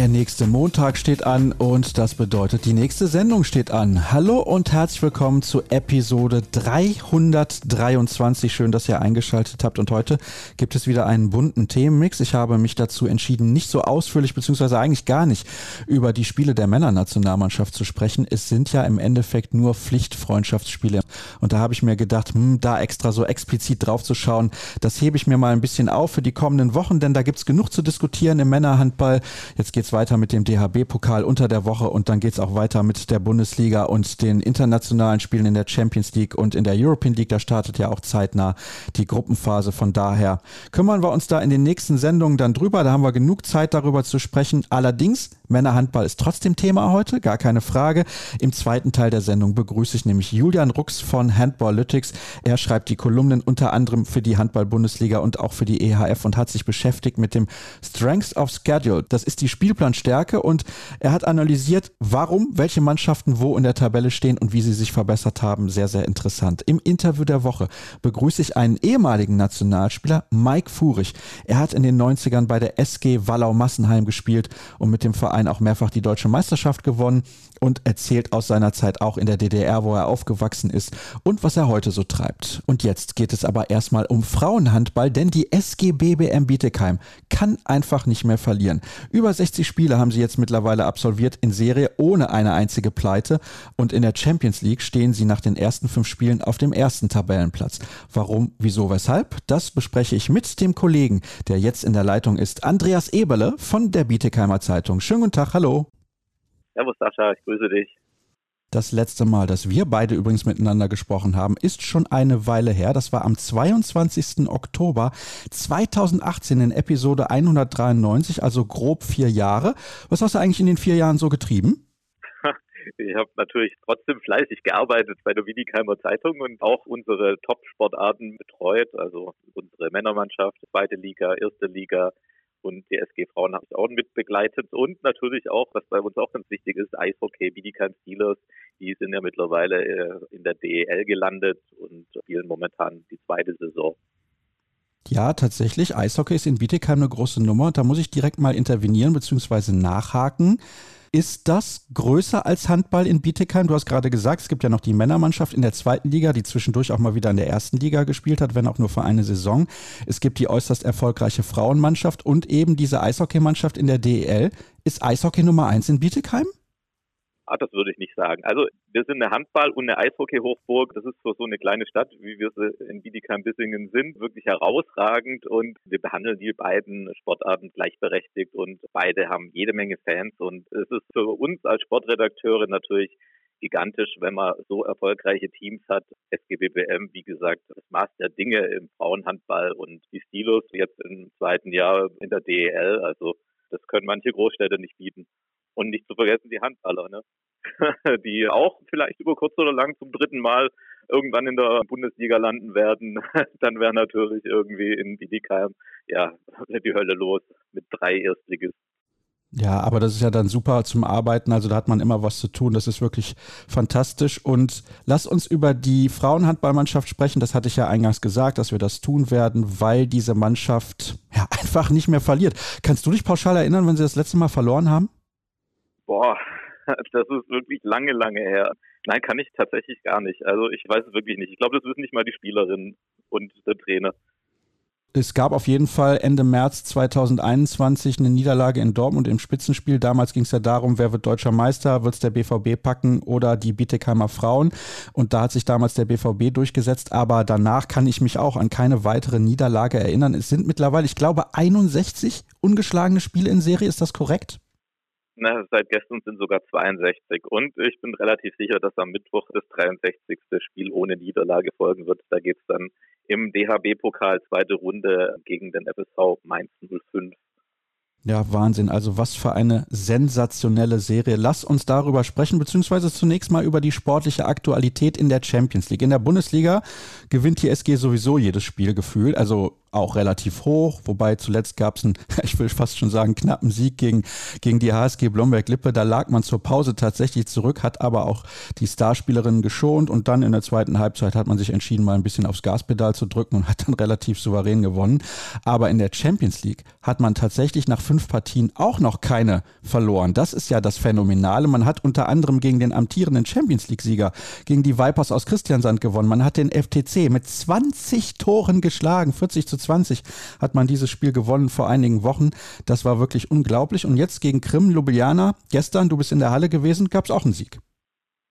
Der nächste Montag steht an und das bedeutet, die nächste Sendung steht an. Hallo und herzlich willkommen zu Episode 323. Schön, dass ihr eingeschaltet habt und heute gibt es wieder einen bunten Themenmix. Ich habe mich dazu entschieden, nicht so ausführlich beziehungsweise eigentlich gar nicht über die Spiele der Männernationalmannschaft zu sprechen. Es sind ja im Endeffekt nur Pflichtfreundschaftsspiele und da habe ich mir gedacht, hm, da extra so explizit drauf zu schauen, das hebe ich mir mal ein bisschen auf für die kommenden Wochen, denn da gibt es genug zu diskutieren im Männerhandball. Jetzt geht's weiter mit dem DHB-Pokal unter der Woche und dann geht's auch weiter mit der Bundesliga und den internationalen Spielen in der Champions League und in der European League. Da startet ja auch zeitnah die Gruppenphase. Von daher kümmern wir uns da in den nächsten Sendungen dann drüber. Da haben wir genug Zeit darüber zu sprechen. Allerdings, Männerhandball ist trotzdem Thema heute, gar keine Frage. Im zweiten Teil der Sendung begrüße ich nämlich Julian Rux von Handballytics. Er schreibt die Kolumnen unter anderem für die Handball-Bundesliga und auch für die EHF und hat sich beschäftigt mit dem Strengths of Schedule. Das ist die Spiel Spielplanstärke und er hat analysiert, warum welche Mannschaften wo in der Tabelle stehen und wie sie sich verbessert haben. Sehr, sehr interessant. Im Interview der Woche begrüße ich einen ehemaligen Nationalspieler, Mike Furich. Er hat in den 90ern bei der SG Wallau-Massenheim gespielt und mit dem Verein auch mehrfach die deutsche Meisterschaft gewonnen und erzählt aus seiner Zeit auch in der DDR, wo er aufgewachsen ist und was er heute so treibt. Und jetzt geht es aber erstmal um Frauenhandball, denn die SG BBM Bietigheim kann einfach nicht mehr verlieren. Über 60 Spiele haben sie jetzt mittlerweile absolviert in Serie ohne eine einzige Pleite und in der Champions League stehen sie nach den ersten fünf Spielen auf dem ersten Tabellenplatz. Warum, wieso, weshalb? Das bespreche ich mit dem Kollegen, der jetzt in der Leitung ist, Andreas Eberle von der Bietigheimer Zeitung. Schönen guten Tag, hallo. Servus Sascha, ich grüße dich. Das letzte Mal, dass wir beide übrigens miteinander gesprochen haben, ist schon eine Weile her. Das war am 22. Oktober 2018 in Episode 193, also grob vier Jahre. Was hast du eigentlich in den vier Jahren so getrieben? Ich habe natürlich trotzdem fleißig gearbeitet bei der Wiedigheimer Zeitung und auch unsere Top-Sportarten betreut, also unsere Männermannschaft, zweite Liga, erste Liga, und die SG Frauen habe ich auch mit begleitet und natürlich auch, was bei uns auch ganz wichtig ist, Eishockey, Bietigheim Steelers, die sind ja mittlerweile äh, in der DEL gelandet und spielen momentan die zweite Saison. Ja, tatsächlich. Eishockey ist in Bietigheim eine große Nummer. Da muss ich direkt mal intervenieren bzw. nachhaken. Ist das größer als Handball in Bietigheim? Du hast gerade gesagt, es gibt ja noch die Männermannschaft in der zweiten Liga, die zwischendurch auch mal wieder in der ersten Liga gespielt hat, wenn auch nur für eine Saison. Es gibt die äußerst erfolgreiche Frauenmannschaft und eben diese Eishockeymannschaft in der DEL. Ist Eishockey Nummer eins in Bietigheim? Ah, das würde ich nicht sagen. Also wir sind eine Handball- und eine Eishockey-Hochburg. Das ist für so eine kleine Stadt, wie wir sie in Bietigheim-Bissingen sind, wirklich herausragend. Und wir behandeln die beiden Sportarten gleichberechtigt und beide haben jede Menge Fans. Und es ist für uns als Sportredakteure natürlich gigantisch, wenn man so erfolgreiche Teams hat. SGBBM, wie gesagt, das Maß der Dinge im Frauenhandball und die Stilos jetzt im zweiten Jahr in der DEL. Also das können manche Großstädte nicht bieten. Und nicht zu vergessen die Handballer, ne? die auch vielleicht über kurz oder lang zum dritten Mal irgendwann in der Bundesliga landen werden, dann wäre natürlich irgendwie in Bietigheim ja die Hölle los mit drei Erstligisten. Ja, aber das ist ja dann super zum Arbeiten. Also da hat man immer was zu tun. Das ist wirklich fantastisch. Und lass uns über die Frauenhandballmannschaft sprechen. Das hatte ich ja eingangs gesagt, dass wir das tun werden, weil diese Mannschaft ja einfach nicht mehr verliert. Kannst du dich pauschal erinnern, wenn sie das letzte Mal verloren haben? Boah, das ist wirklich lange, lange her. Nein, kann ich tatsächlich gar nicht. Also ich weiß es wirklich nicht. Ich glaube, das wissen nicht mal die Spielerinnen und der Trainer. Es gab auf jeden Fall Ende März 2021 eine Niederlage in Dortmund im Spitzenspiel. Damals ging es ja darum, wer wird deutscher Meister, wird es der BVB packen oder die Bietigheimer Frauen. Und da hat sich damals der BVB durchgesetzt. Aber danach kann ich mich auch an keine weitere Niederlage erinnern. Es sind mittlerweile, ich glaube, 61 ungeschlagene Spiele in Serie. Ist das korrekt? Na, seit gestern sind sogar 62. Und ich bin relativ sicher, dass am Mittwoch das 63. Spiel ohne Niederlage folgen wird. Da geht es dann im DHB-Pokal zweite Runde gegen den FSV Mainz 05. Ja, Wahnsinn. Also was für eine sensationelle Serie. Lass uns darüber sprechen, beziehungsweise zunächst mal über die sportliche Aktualität in der Champions League. In der Bundesliga gewinnt die SG sowieso jedes Spiel gefühlt. Also auch relativ hoch, wobei zuletzt gab es einen, ich will fast schon sagen, knappen Sieg gegen, gegen die HSG Blomberg-Lippe. Da lag man zur Pause tatsächlich zurück, hat aber auch die Starspielerinnen geschont und dann in der zweiten Halbzeit hat man sich entschieden, mal ein bisschen aufs Gaspedal zu drücken und hat dann relativ souverän gewonnen. Aber in der Champions League hat man tatsächlich nach fünf Partien auch noch keine verloren. Das ist ja das Phänomenale. Man hat unter anderem gegen den amtierenden Champions League-Sieger, gegen die Vipers aus Christiansand gewonnen. Man hat den FTC mit 20 Toren geschlagen, 40 zu 20 hat man dieses Spiel gewonnen vor einigen Wochen. Das war wirklich unglaublich. Und jetzt gegen Krim, Ljubljana, gestern, du bist in der Halle gewesen, gab es auch einen Sieg.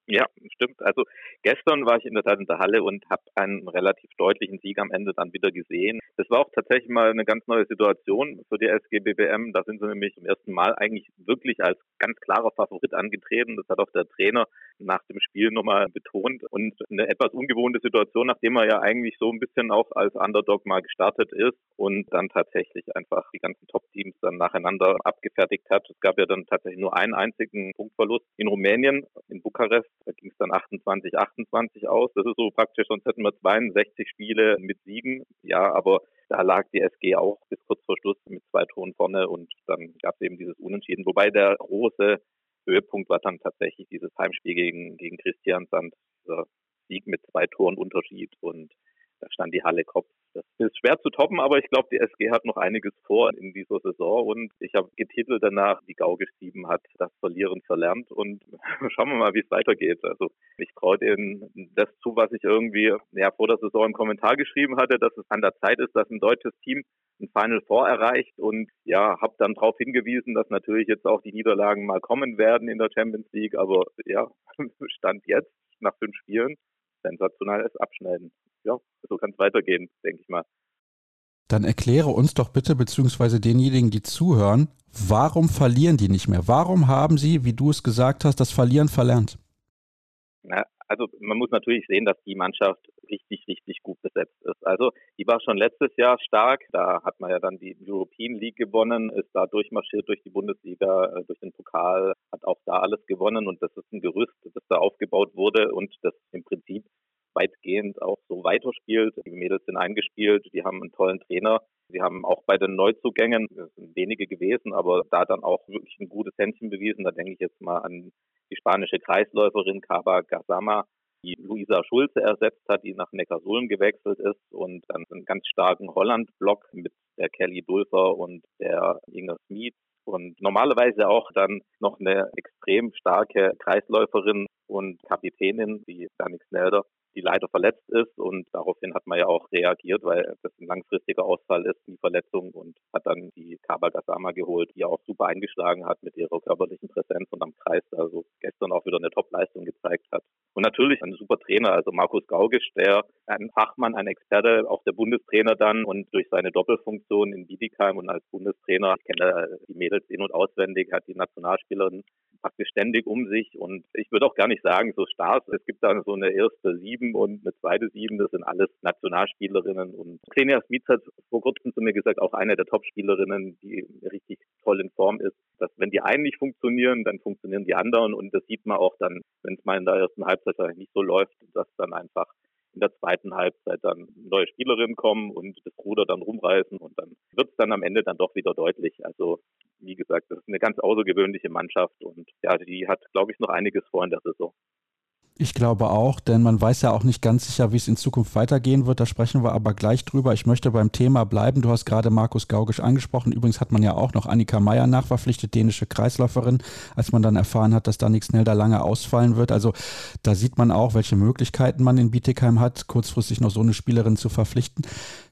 Ja, stimmt. Also gestern war ich in der Tat in der Halle und habe einen relativ deutlichen Sieg am Ende dann wieder gesehen. Das war auch tatsächlich mal eine ganz neue Situation für die SG BBM. Da sind sie nämlich zum ersten Mal eigentlich wirklich als ganz klarer Favorit angetreten. Das hat auch der Trainer nach dem Spiel nochmal betont. Und eine etwas ungewohnte Situation, nachdem er ja eigentlich so ein bisschen auch als Underdog mal gestartet ist und dann tatsächlich einfach die ganzen Top-Teams dann nacheinander abgefertigt hat. Es gab ja dann tatsächlich nur einen einzigen Punktverlust in Rumänien, in Bukarest. Da ging es dann 28, 28 aus. Das ist so praktisch, sonst hätten wir 62 Spiele mit Siegen. Ja, aber da lag die SG auch bis kurz vor Schluss mit zwei Toren vorne und dann gab es eben dieses Unentschieden. Wobei der große Höhepunkt war dann tatsächlich dieses Heimspiel gegen, gegen Christian Sand, dieser Sieg mit zwei Toren Unterschied und da stand die Halle Kopf. Das ist schwer zu toppen, aber ich glaube, die SG hat noch einiges vor in dieser Saison und ich habe getitelt danach, die Gau geschrieben hat, das Verlieren verlernt und schauen wir mal, wie es weitergeht. Also ich traue denen das zu, was ich irgendwie ja, vor der Saison im Kommentar geschrieben hatte, dass es an der Zeit ist, dass ein deutsches Team ein Final Four erreicht und ja, habe dann darauf hingewiesen, dass natürlich jetzt auch die Niederlagen mal kommen werden in der Champions League, aber ja, Stand jetzt nach fünf Spielen sensationelles Abschneiden. Ja, so kann es weitergehen, denke ich mal. Dann erkläre uns doch bitte, beziehungsweise denjenigen, die zuhören, warum verlieren die nicht mehr? Warum haben sie, wie du es gesagt hast, das Verlieren verlernt? Na, also man muss natürlich sehen, dass die Mannschaft richtig, richtig gut besetzt ist. Also die war schon letztes Jahr stark. Da hat man ja dann die European League gewonnen, ist da durchmarschiert durch die Bundesliga, äh, durch den Pokal, hat auch da alles gewonnen und das ist ein Gerüst, das da aufgebaut wurde und das im Prinzip weitgehend auch so weiterspielt. Die Mädels sind eingespielt, die haben einen tollen Trainer. Sie haben auch bei den Neuzugängen, das sind wenige gewesen, aber da dann auch wirklich ein gutes Händchen bewiesen. Da denke ich jetzt mal an die spanische Kreisläuferin Cava Gazama, die Luisa Schulze ersetzt hat, die nach Neckarsulm gewechselt ist und dann einen ganz starken Holland-Block mit der Kelly Dulfer und der Inga Smith und normalerweise auch dann noch eine extrem starke Kreisläuferin und Kapitänin, die Danik Snelder, die leider verletzt ist. Und daraufhin hat man ja auch reagiert, weil das ein langfristiger Ausfall ist, die Verletzung und hat dann die Kaba Gasama geholt, die auch super eingeschlagen hat mit ihrer körperlichen Präsenz und am Kreis, also gestern auch wieder eine Top-Leistung gezeigt hat. Und natürlich ein super Trainer, also Markus Gaugisch, der ein Fachmann, ein Experte, auch der Bundestrainer dann und durch seine Doppelfunktion in Bietigheim und als Bundestrainer, ich kenne die Mädels in- und auswendig, hat die Nationalspielerin praktisch ständig um sich und ich würde auch gar nicht sagen, so Stars. Es gibt da so eine erste Sieben und eine zweite Sieben, das sind alles Nationalspielerinnen und Xenia Smith hat vor kurzem zu mir gesagt, auch eine der Topspielerinnen, die richtig toll in Form ist, dass wenn die einen nicht funktionieren, dann funktionieren die anderen und das sieht man auch dann, wenn es mal in der ersten Halbzeit nicht so läuft, dass dann einfach in der zweiten Halbzeit dann neue Spielerinnen kommen und das Ruder dann rumreißen und dann wird es dann am Ende dann doch wieder deutlich. Also wie gesagt, das ist eine ganz außergewöhnliche Mannschaft und ja, die hat, glaube ich, noch einiges vor in der Saison. Ich glaube auch, denn man weiß ja auch nicht ganz sicher, wie es in Zukunft weitergehen wird. Da sprechen wir aber gleich drüber. Ich möchte beim Thema bleiben. Du hast gerade Markus Gaugisch angesprochen. Übrigens hat man ja auch noch Annika Meyer nachverpflichtet, dänische Kreisläuferin, als man dann erfahren hat, dass Danik Snell da lange ausfallen wird. Also da sieht man auch, welche Möglichkeiten man in Bietigheim hat, kurzfristig noch so eine Spielerin zu verpflichten.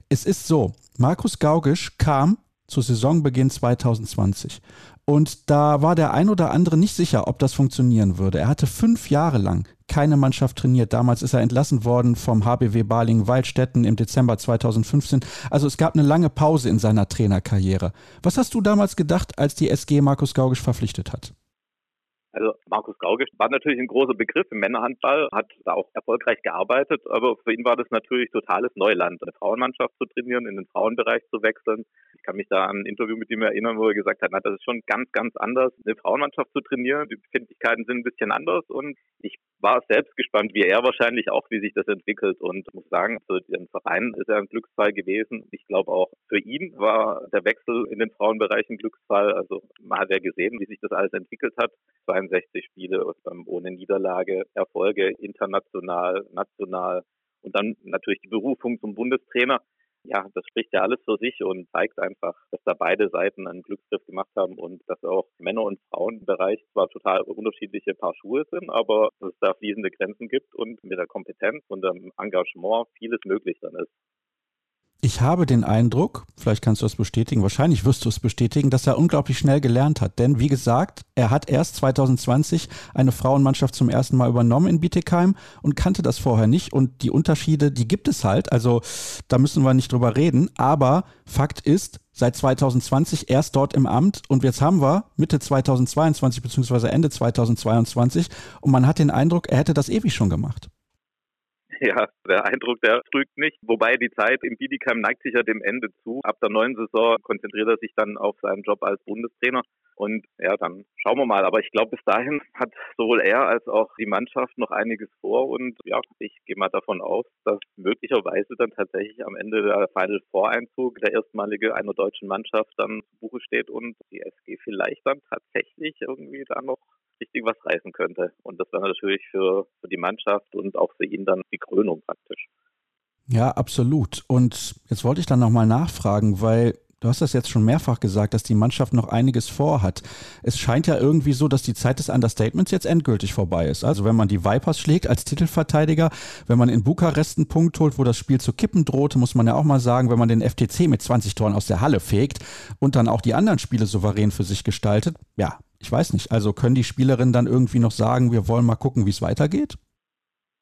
Es ist so, Markus Gaugisch kam zu Saisonbeginn 2020. Und da war der ein oder andere nicht sicher, ob das funktionieren würde. Er hatte fünf Jahre lang keine Mannschaft trainiert. Damals ist er entlassen worden vom HBW Balingen-Waldstätten im Dezember 2015. Also es gab eine lange Pause in seiner Trainerkarriere. Was hast du damals gedacht, als die SG Markus Gaugisch verpflichtet hat? Also Markus Gauge war natürlich ein großer Begriff im Männerhandball, hat da auch erfolgreich gearbeitet, aber für ihn war das natürlich totales Neuland, eine Frauenmannschaft zu trainieren, in den Frauenbereich zu wechseln. Ich kann mich da an ein Interview mit ihm erinnern, wo er gesagt hat, na, das ist schon ganz, ganz anders, eine Frauenmannschaft zu trainieren. Die Befindlichkeiten sind ein bisschen anders und ich war selbst gespannt, wie er wahrscheinlich auch, wie sich das entwickelt und muss sagen, für den Verein ist er ein Glücksfall gewesen. Ich glaube auch für ihn war der Wechsel in den Frauenbereich ein Glücksfall. Also man hat ja gesehen, wie sich das alles entwickelt hat. 62 Spiele ohne Niederlage, Erfolge international, national und dann natürlich die Berufung zum Bundestrainer. Ja, das spricht ja alles für sich und zeigt einfach, dass da beide Seiten einen Glücksgriff gemacht haben und dass auch Männer- und Frauenbereich zwar total unterschiedliche Paar Schuhe sind, aber dass es da fließende Grenzen gibt und mit der Kompetenz und dem Engagement vieles möglich dann ist. Ich habe den Eindruck, vielleicht kannst du das bestätigen, wahrscheinlich wirst du es bestätigen, dass er unglaublich schnell gelernt hat. Denn wie gesagt, er hat erst 2020 eine Frauenmannschaft zum ersten Mal übernommen in Bietigheim und kannte das vorher nicht. Und die Unterschiede, die gibt es halt. Also da müssen wir nicht drüber reden. Aber Fakt ist, seit 2020 erst dort im Amt und jetzt haben wir Mitte 2022 bzw. Ende 2022 und man hat den Eindruck, er hätte das ewig schon gemacht. Ja, der Eindruck, der trügt nicht. Wobei die Zeit im Bietigheim neigt sich ja dem Ende zu. Ab der neuen Saison konzentriert er sich dann auf seinen Job als Bundestrainer. Und ja, dann schauen wir mal. Aber ich glaube, bis dahin hat sowohl er als auch die Mannschaft noch einiges vor. Und ja, ich gehe mal davon aus, dass möglicherweise dann tatsächlich am Ende der Final Voreinzug der erstmalige einer deutschen Mannschaft dann zu Buche steht und die SG vielleicht dann tatsächlich irgendwie da noch richtig was reißen könnte. Und das wäre natürlich für, für die Mannschaft und auch für ihn dann die Krönung praktisch. Ja, absolut. Und jetzt wollte ich dann nochmal nachfragen, weil Du hast das jetzt schon mehrfach gesagt, dass die Mannschaft noch einiges vorhat. Es scheint ja irgendwie so, dass die Zeit des Understatements jetzt endgültig vorbei ist. Also wenn man die Vipers schlägt als Titelverteidiger, wenn man in Bukarest einen Punkt holt, wo das Spiel zu kippen drohte, muss man ja auch mal sagen, wenn man den FTC mit 20 Toren aus der Halle fegt und dann auch die anderen Spiele souverän für sich gestaltet, ja, ich weiß nicht. Also können die Spielerinnen dann irgendwie noch sagen, wir wollen mal gucken, wie es weitergeht?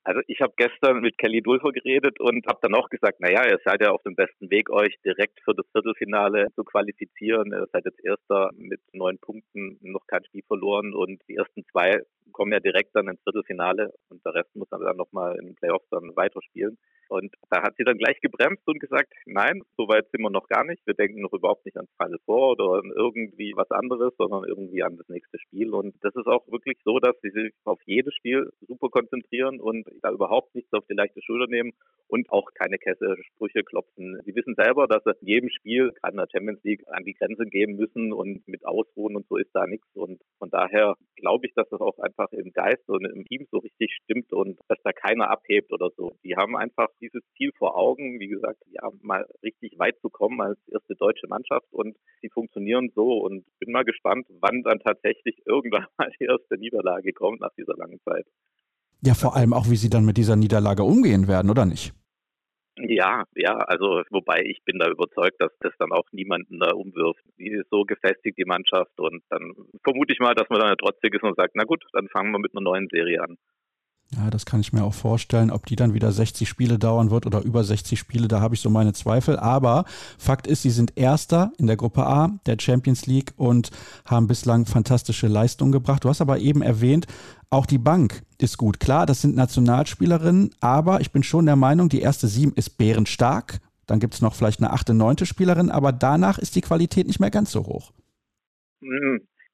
Also ich habe gestern mit Kelly Dulfer geredet und habe dann auch gesagt, naja, ihr seid ja auf dem besten Weg, euch direkt für das Viertelfinale zu qualifizieren. Ihr seid jetzt Erster mit neun Punkten, noch kein Spiel verloren und die ersten zwei kommen ja direkt dann ins Viertelfinale und der Rest muss dann nochmal in den Playoffs dann weiterspielen. Und da hat sie dann gleich gebremst und gesagt, nein, so weit sind wir noch gar nicht. Wir denken noch überhaupt nicht ans Final Four oder an irgendwie was anderes, sondern irgendwie an das nächste Spiel. Und das ist auch wirklich so, dass sie sich auf jedes Spiel super konzentrieren und da überhaupt nichts auf die leichte Schulter nehmen und auch keine Kesselsprüche klopfen. Sie wissen selber, dass sie in jedem Spiel, gerade in der Champions League, an die Grenze gehen müssen und mit Ausruhen und so ist da nichts. Und von daher glaube ich, dass das auch einfach im Geist und im Team so richtig stimmt und dass da keiner abhebt oder so. Die haben einfach dieses Ziel vor Augen, wie gesagt, ja, mal richtig weit zu kommen als erste deutsche Mannschaft und sie funktionieren so und bin mal gespannt, wann dann tatsächlich irgendwann mal die erste Niederlage kommt nach dieser langen Zeit. Ja, vor allem auch, wie sie dann mit dieser Niederlage umgehen werden, oder nicht? Ja, ja, also wobei ich bin da überzeugt, dass das dann auch niemanden da umwirft. Die ist so gefestigt, die Mannschaft, und dann vermute ich mal, dass man dann trotzig ist und sagt, na gut, dann fangen wir mit einer neuen Serie an. Ja, das kann ich mir auch vorstellen. Ob die dann wieder 60 Spiele dauern wird oder über 60 Spiele, da habe ich so meine Zweifel. Aber Fakt ist, sie sind Erster in der Gruppe A der Champions League und haben bislang fantastische Leistungen gebracht. Du hast aber eben erwähnt, auch die Bank ist gut. Klar, das sind Nationalspielerinnen, aber ich bin schon der Meinung, die erste Sieben ist bärenstark. Dann gibt es noch vielleicht eine achte, neunte Spielerin, aber danach ist die Qualität nicht mehr ganz so hoch.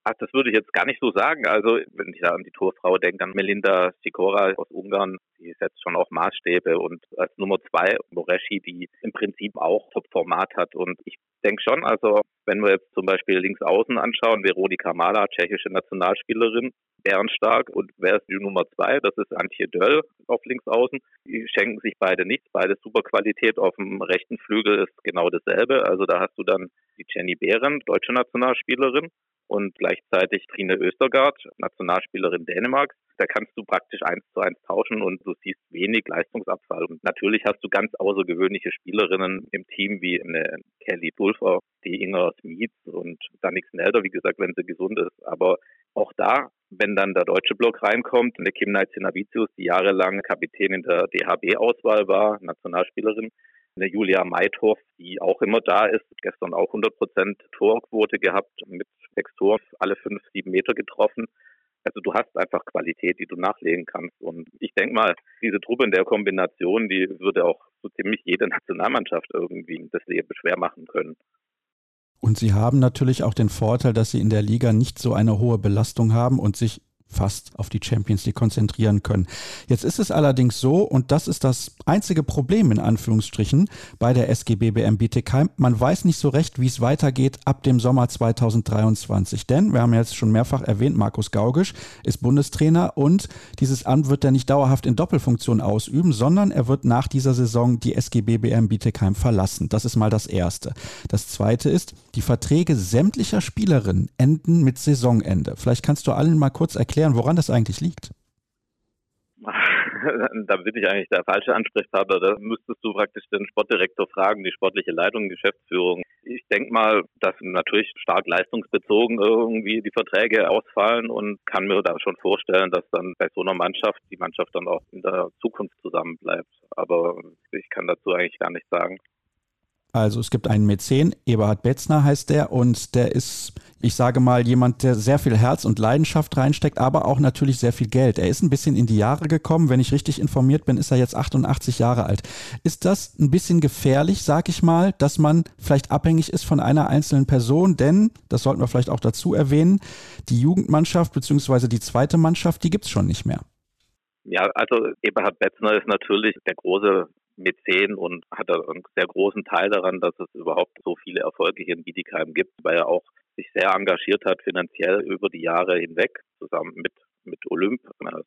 Ach, das würde ich jetzt gar nicht so sagen. Also, wenn ich da an die Torfrau denke, an Melinda Sikora aus Ungarn, die setzt schon auch Maßstäbe und als Nummer zwei Moreschi, die im Prinzip auch Top-Format hat. Und ich denke schon, also, wenn wir jetzt zum Beispiel links außen anschauen, Veronika Mala, tschechische Nationalspielerin, bärenstark. Und wer ist die Nummer zwei? Das ist Antje Döll auf links außen. Die schenken sich beide nichts, beide super Qualität. Auf dem rechten Flügel ist genau dasselbe. Also da hast du dann die Jenny Behren, deutsche Nationalspielerin und gleichzeitig Trine Östergaard, Nationalspielerin Dänemarks. Da kannst du praktisch eins zu eins tauschen und du siehst wenig Leistungsabfall. Und natürlich hast du ganz außergewöhnliche Spielerinnen im Team wie eine Kelly Pulver, die Inger Smith und Danik Snelder, wie gesagt, wenn sie gesund ist. Aber auch da, wenn dann der deutsche Block reinkommt, eine Kim Navicius, die jahrelang Kapitän in der DHB-Auswahl war, Nationalspielerin, eine Julia Meithoff, die auch immer da ist, gestern auch 100 Prozent Torquote gehabt, mit sechs Toren, alle fünf, sieben Meter getroffen. Also du hast einfach Qualität, die du nachlegen kannst. Und ich denke mal, diese Truppe in der Kombination, die würde auch so ziemlich jede Nationalmannschaft irgendwie das Leben schwer machen können. Und sie haben natürlich auch den Vorteil, dass sie in der Liga nicht so eine hohe Belastung haben und sich fast auf die Champions League konzentrieren können. Jetzt ist es allerdings so, und das ist das einzige Problem in Anführungsstrichen bei der SGB BM Bietigheim, man weiß nicht so recht, wie es weitergeht ab dem Sommer 2023. Denn, wir haben jetzt schon mehrfach erwähnt, Markus Gaugisch ist Bundestrainer und dieses Amt wird er nicht dauerhaft in Doppelfunktion ausüben, sondern er wird nach dieser Saison die SGB BM Bietigheim verlassen. Das ist mal das Erste. Das Zweite ist, die Verträge sämtlicher Spielerinnen enden mit Saisonende. Vielleicht kannst du allen mal kurz erklären, erklären, woran das eigentlich liegt? da bin ich eigentlich der falsche Ansprechpartner. Da müsstest du praktisch den Sportdirektor fragen, die sportliche Leitung, Geschäftsführung. Ich denke mal, dass natürlich stark leistungsbezogen irgendwie die Verträge ausfallen und kann mir da schon vorstellen, dass dann bei so einer Mannschaft die Mannschaft dann auch in der Zukunft zusammenbleibt. Aber ich kann dazu eigentlich gar nichts sagen. Also es gibt einen Mäzen, Eberhard Betzner heißt der, und der ist, ich sage mal, jemand, der sehr viel Herz und Leidenschaft reinsteckt, aber auch natürlich sehr viel Geld. Er ist ein bisschen in die Jahre gekommen. Wenn ich richtig informiert bin, ist er jetzt 88 Jahre alt. Ist das ein bisschen gefährlich, sag ich mal, dass man vielleicht abhängig ist von einer einzelnen Person? Denn, das sollten wir vielleicht auch dazu erwähnen, die Jugendmannschaft bzw. die zweite Mannschaft, die gibt's schon nicht mehr. Ja, also Eberhard Betzner ist natürlich der große Mäzen und hat einen sehr großen Teil daran, dass es überhaupt so viele Erfolge hier in Bietigheim gibt, weil er auch sich sehr engagiert hat finanziell über die Jahre hinweg, zusammen mit, mit Olymp,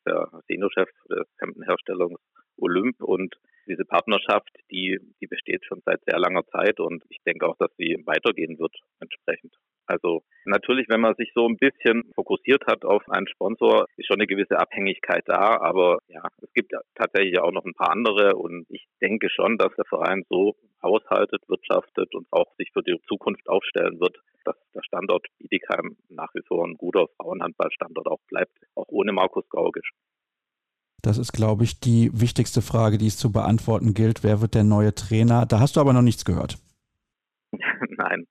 der Seniorchef des Hemdenherstellungs Olymp und diese Partnerschaft, die, die besteht schon seit sehr langer Zeit und ich denke auch, dass sie weitergehen wird entsprechend. Also natürlich, wenn man sich so ein bisschen fokussiert hat auf einen Sponsor, ist schon eine gewisse Abhängigkeit da. Aber ja, es gibt tatsächlich auch noch ein paar andere und ich denke schon, dass der Verein so haushaltet, wirtschaftet und auch sich für die Zukunft aufstellen wird, dass der Standort Bietigheim nach wie vor ein guter Frauenhandballstandort auch bleibt, auch ohne Markus Gaugisch. Das ist, glaube ich, die wichtigste Frage, die es zu beantworten gilt. Wer wird der neue Trainer? Da hast du aber noch nichts gehört. Nein,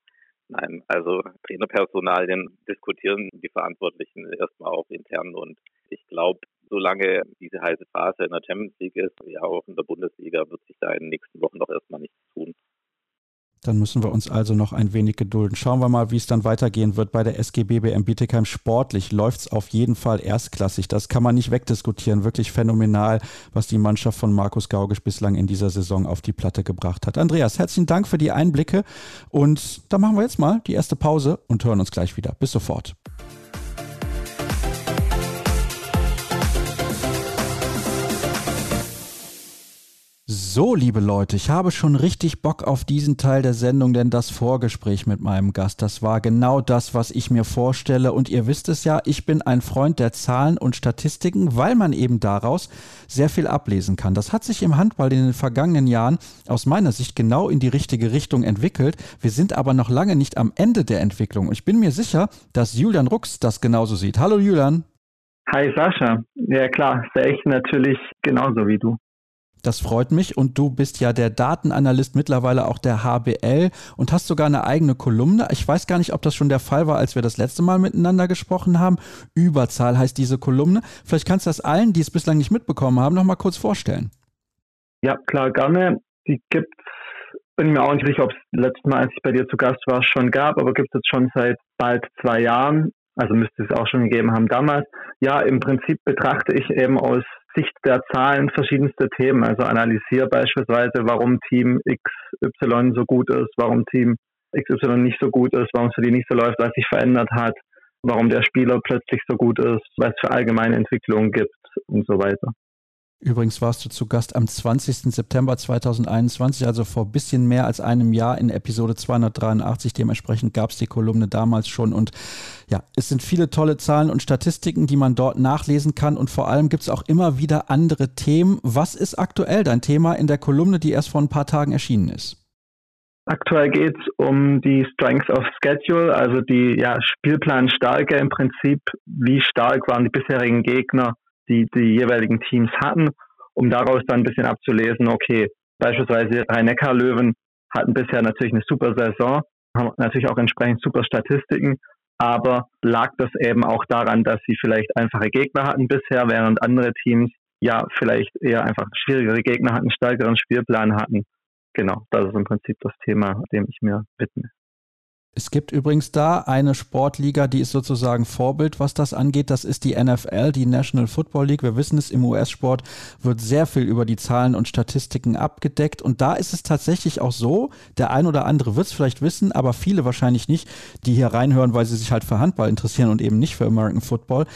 Nein, also Trainerpersonalien diskutieren die Verantwortlichen erstmal auch intern und ich glaube, solange diese heiße Phase in der Champions League ist, ja auch in der Bundesliga, wird sich da in den nächsten Wochen doch erstmal nichts tun. Dann müssen wir uns also noch ein wenig gedulden. Schauen wir mal, wie es dann weitergehen wird bei der SGB BM Bietigheim. Sportlich läuft es auf jeden Fall erstklassig. Das kann man nicht wegdiskutieren. Wirklich phänomenal, was die Mannschaft von Markus Gaugisch bislang in dieser Saison auf die Platte gebracht hat. Andreas, herzlichen Dank für die Einblicke. Und dann machen wir jetzt mal die erste Pause und hören uns gleich wieder. Bis sofort. So, liebe Leute, ich habe schon richtig Bock auf diesen Teil der Sendung, denn das Vorgespräch mit meinem Gast, das war genau das, was ich mir vorstelle. Und ihr wisst es ja, ich bin ein Freund der Zahlen und Statistiken, weil man eben daraus sehr viel ablesen kann. Das hat sich im Handball in den vergangenen Jahren aus meiner Sicht genau in die richtige Richtung entwickelt. Wir sind aber noch lange nicht am Ende der Entwicklung. Ich bin mir sicher, dass Julian Rux das genauso sieht. Hallo Julian. Hi Sascha. Ja klar, sehe ich natürlich genauso wie du. Das freut mich und du bist ja der Datenanalyst mittlerweile auch der HBL und hast sogar eine eigene Kolumne. Ich weiß gar nicht, ob das schon der Fall war, als wir das letzte Mal miteinander gesprochen haben. Überzahl heißt diese Kolumne. Vielleicht kannst du das allen, die es bislang nicht mitbekommen haben, noch mal kurz vorstellen. Ja, klar, gerne. Die gibt bin mir auch nicht sicher, ob es letztes Mal, als ich bei dir zu Gast war, schon gab, aber gibt es schon seit bald zwei Jahren. Also müsste es auch schon gegeben haben damals. Ja, im Prinzip betrachte ich eben aus Sicht der Zahlen verschiedenste Themen. Also analysiere beispielsweise, warum Team XY so gut ist, warum Team XY nicht so gut ist, warum es für die nicht so läuft, was sich verändert hat, warum der Spieler plötzlich so gut ist, was es für allgemeine Entwicklungen gibt und so weiter. Übrigens warst du zu Gast am 20. September 2021, also vor bisschen mehr als einem Jahr in Episode 283. Dementsprechend gab es die Kolumne damals schon. Und ja, es sind viele tolle Zahlen und Statistiken, die man dort nachlesen kann. Und vor allem gibt es auch immer wieder andere Themen. Was ist aktuell dein Thema in der Kolumne, die erst vor ein paar Tagen erschienen ist? Aktuell geht es um die Strength of Schedule, also die ja, Spielplanstärke im Prinzip. Wie stark waren die bisherigen Gegner? Die die jeweiligen Teams hatten, um daraus dann ein bisschen abzulesen, okay, beispielsweise Rhein-Neckar-Löwen hatten bisher natürlich eine super Saison, haben natürlich auch entsprechend super Statistiken, aber lag das eben auch daran, dass sie vielleicht einfache Gegner hatten bisher, während andere Teams ja vielleicht eher einfach schwierigere Gegner hatten, stärkeren Spielplan hatten. Genau, das ist im Prinzip das Thema, dem ich mir widme. Es gibt übrigens da eine Sportliga, die ist sozusagen Vorbild, was das angeht. Das ist die NFL, die National Football League. Wir wissen es, im US-Sport wird sehr viel über die Zahlen und Statistiken abgedeckt. Und da ist es tatsächlich auch so, der ein oder andere wird es vielleicht wissen, aber viele wahrscheinlich nicht, die hier reinhören, weil sie sich halt für Handball interessieren und eben nicht für American Football.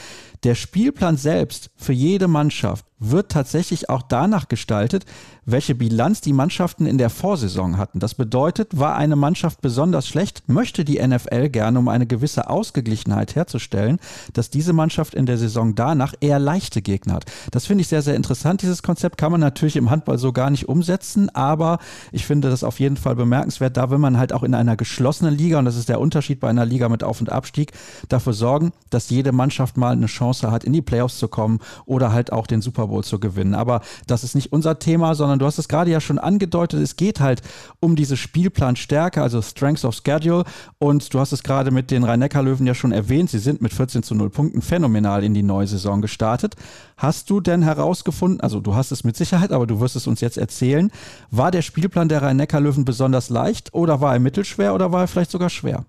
Der Spielplan selbst für jede Mannschaft wird tatsächlich auch danach gestaltet, welche Bilanz die Mannschaften in der Vorsaison hatten. Das bedeutet, war eine Mannschaft besonders schlecht, möchte die NFL gerne, um eine gewisse Ausgeglichenheit herzustellen, dass diese Mannschaft in der Saison danach eher leichte Gegner hat. Das finde ich sehr, sehr interessant. Dieses Konzept kann man natürlich im Handball so gar nicht umsetzen, aber ich finde das auf jeden Fall bemerkenswert. Da will man halt auch in einer geschlossenen Liga, und das ist der Unterschied bei einer Liga mit Auf- und Abstieg, dafür sorgen, dass jede Mannschaft mal eine Chance hat, in die Playoffs zu kommen oder halt auch den Super Bowl zu gewinnen. Aber das ist nicht unser Thema, sondern du hast es gerade ja schon angedeutet, es geht halt um diese Spielplanstärke, also Strengths of Schedule. Und du hast es gerade mit den Rhein-Neckar-Löwen ja schon erwähnt, sie sind mit 14 zu 0 Punkten phänomenal in die neue Saison gestartet. Hast du denn herausgefunden, also du hast es mit Sicherheit, aber du wirst es uns jetzt erzählen, war der Spielplan der Rhein-Neckar-Löwen besonders leicht oder war er mittelschwer oder war er vielleicht sogar schwer?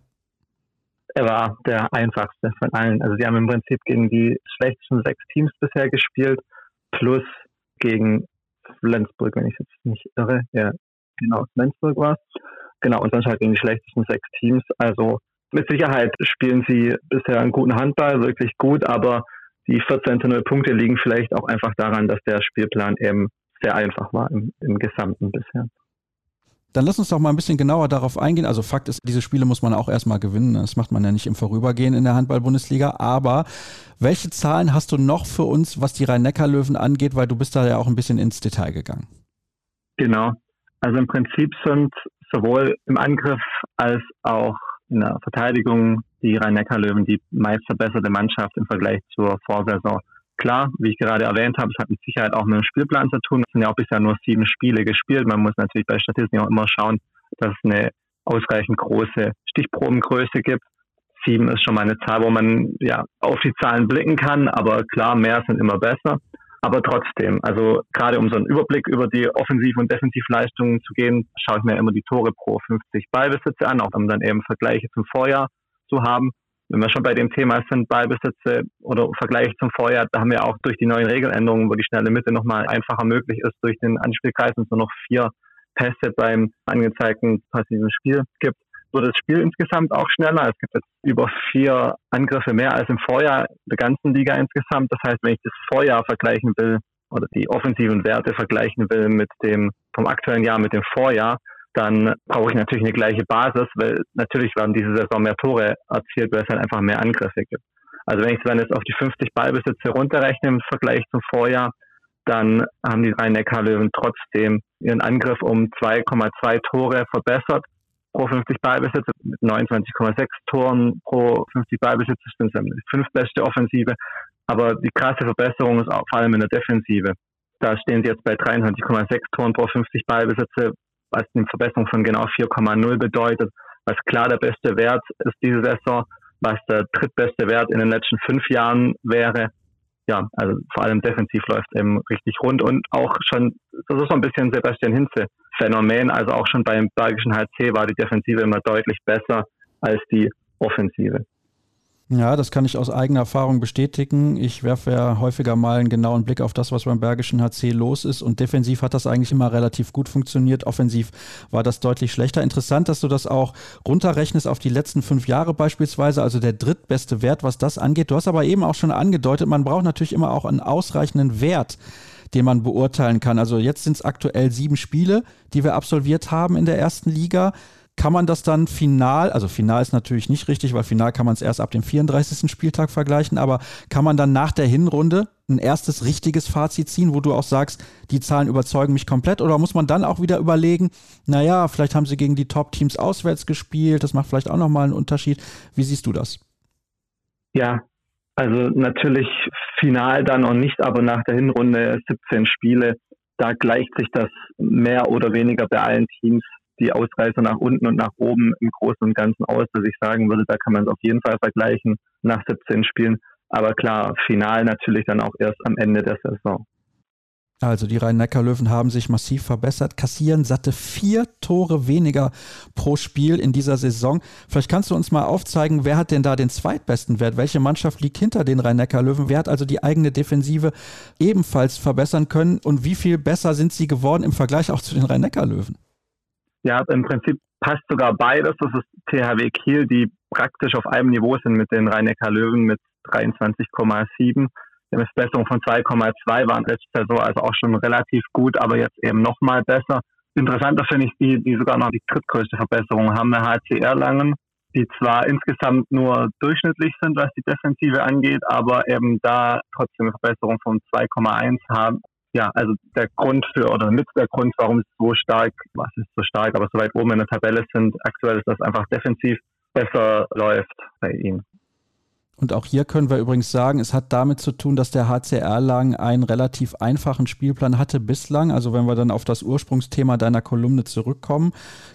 er war der einfachste von allen. Also sie haben im Prinzip gegen die schlechtesten sechs Teams bisher gespielt, plus gegen Flensburg, wenn ich jetzt nicht irre. Ja, genau, Flensburg war es. Genau, und sonst halt gegen die schlechtesten sechs Teams. Also mit Sicherheit spielen sie bisher einen guten Handball, wirklich gut, aber die 14 zu 0 Punkte liegen vielleicht auch einfach daran, dass der Spielplan eben sehr einfach war im, im Gesamten bisher. Dann lass uns doch mal ein bisschen genauer darauf eingehen. Also Fakt ist, diese Spiele muss man auch erstmal gewinnen. Das macht man ja nicht im Vorübergehen in der Handball-Bundesliga. Aber welche Zahlen hast du noch für uns, was die Rhein-Neckar-Löwen angeht? Weil du bist da ja auch ein bisschen ins Detail gegangen. Genau. Also im Prinzip sind sowohl im Angriff als auch in der Verteidigung die Rhein-Neckar-Löwen die meist verbesserte Mannschaft im Vergleich zur Vorsaison. Klar, wie ich gerade erwähnt habe, es hat mit Sicherheit auch mit dem Spielplan zu tun. Es sind ja auch bisher nur sieben Spiele gespielt. Man muss natürlich bei Statistiken auch immer schauen, dass es eine ausreichend große Stichprobengröße gibt. Sieben ist schon mal eine Zahl, wo man ja auf die Zahlen blicken kann, aber klar, mehr sind immer besser. Aber trotzdem, also gerade um so einen Überblick über die Offensiv- und Defensivleistungen zu gehen, schaue ich mir immer die Tore pro 50 Ballbesitze an, auch um dann eben Vergleiche zum Vorjahr zu haben wenn wir schon bei dem Thema sind, Ballbesitze oder Vergleich zum Vorjahr, da haben wir auch durch die neuen Regeländerungen, wo die schnelle Mitte nochmal einfacher möglich ist, durch den Anspielkreis und es nur noch vier Pässe beim angezeigten passiven Spiel gibt, wird das Spiel insgesamt auch schneller. Es gibt jetzt über vier Angriffe mehr als im Vorjahr der ganzen Liga insgesamt. Das heißt, wenn ich das Vorjahr vergleichen will oder die offensiven Werte vergleichen will mit dem vom aktuellen Jahr mit dem Vorjahr, dann brauche ich natürlich eine gleiche Basis, weil natürlich werden diese Saison mehr Tore erzielt, weil es halt einfach mehr Angriffe gibt. Also wenn ich dann jetzt auf die 50 Ballbesitze runterrechne im Vergleich zum Vorjahr, dann haben die Rhein-Neckar-Löwen trotzdem ihren Angriff um 2,2 Tore verbessert pro 50 Ballbesitze mit 29,6 Toren pro 50 Ballbesitze. Das sind die fünftbeste Offensive. Aber die krasse Verbesserung ist vor allem in der Defensive. Da stehen sie jetzt bei 23,6 Toren pro 50 Ballbesitze, was eine Verbesserung von genau 4,0 bedeutet, was klar der beste Wert ist diese Saison, was der drittbeste Wert in den letzten fünf Jahren wäre. Ja, also vor allem defensiv läuft eben richtig rund und auch schon, das ist so ein bisschen Sebastian Hinze Phänomen, also auch schon beim Bergischen HC war die Defensive immer deutlich besser als die Offensive. Ja, das kann ich aus eigener Erfahrung bestätigen. Ich werfe ja häufiger mal einen genauen Blick auf das, was beim Bergischen HC los ist. Und defensiv hat das eigentlich immer relativ gut funktioniert. Offensiv war das deutlich schlechter. Interessant, dass du das auch runterrechnest auf die letzten fünf Jahre beispielsweise, also der drittbeste Wert, was das angeht. Du hast aber eben auch schon angedeutet, man braucht natürlich immer auch einen ausreichenden Wert den man beurteilen kann. Also jetzt sind es aktuell sieben Spiele, die wir absolviert haben in der ersten Liga kann man das dann final, also final ist natürlich nicht richtig, weil final kann man es erst ab dem 34. Spieltag vergleichen, aber kann man dann nach der Hinrunde ein erstes richtiges Fazit ziehen, wo du auch sagst, die Zahlen überzeugen mich komplett? Oder muss man dann auch wieder überlegen, naja, vielleicht haben sie gegen die Top-Teams auswärts gespielt, das macht vielleicht auch nochmal einen Unterschied. Wie siehst du das? Ja, also natürlich final dann und nicht, aber nach der Hinrunde 17 Spiele, da gleicht sich das mehr oder weniger bei allen Teams die Ausreißer nach unten und nach oben im Großen und Ganzen aus, dass ich sagen würde, da kann man es auf jeden Fall vergleichen nach 17 Spielen. Aber klar, final natürlich dann auch erst am Ende der Saison. Also die Rhein-Neckar-Löwen haben sich massiv verbessert, kassieren satte vier Tore weniger pro Spiel in dieser Saison. Vielleicht kannst du uns mal aufzeigen, wer hat denn da den zweitbesten Wert? Welche Mannschaft liegt hinter den Rhein-Neckar-Löwen? Wer hat also die eigene Defensive ebenfalls verbessern können? Und wie viel besser sind sie geworden im Vergleich auch zu den Rhein-Neckar-Löwen? Ja, im Prinzip passt sogar beides. Das ist THW Kiel, die praktisch auf einem Niveau sind mit den Rhein-Neckar-Löwen mit 23,7 eine Verbesserung von 2,2 waren letzte Saison also auch schon relativ gut, aber jetzt eben nochmal besser. Interessanter finde ich die, die sogar noch die drittgrößte Verbesserung haben, der HC Erlangen, die zwar insgesamt nur durchschnittlich sind, was die Defensive angeht, aber eben da trotzdem eine Verbesserung von 2,1 haben. Ja, also der Grund für oder mit der Grund, warum es so stark, was ist so stark, aber so weit oben in der Tabelle sind, aktuell ist das einfach defensiv besser läuft bei ihnen. Und auch hier können wir übrigens sagen, es hat damit zu tun, dass der HCR Lang einen relativ einfachen Spielplan hatte bislang. Also wenn wir dann auf das Ursprungsthema deiner Kolumne zurückkommen,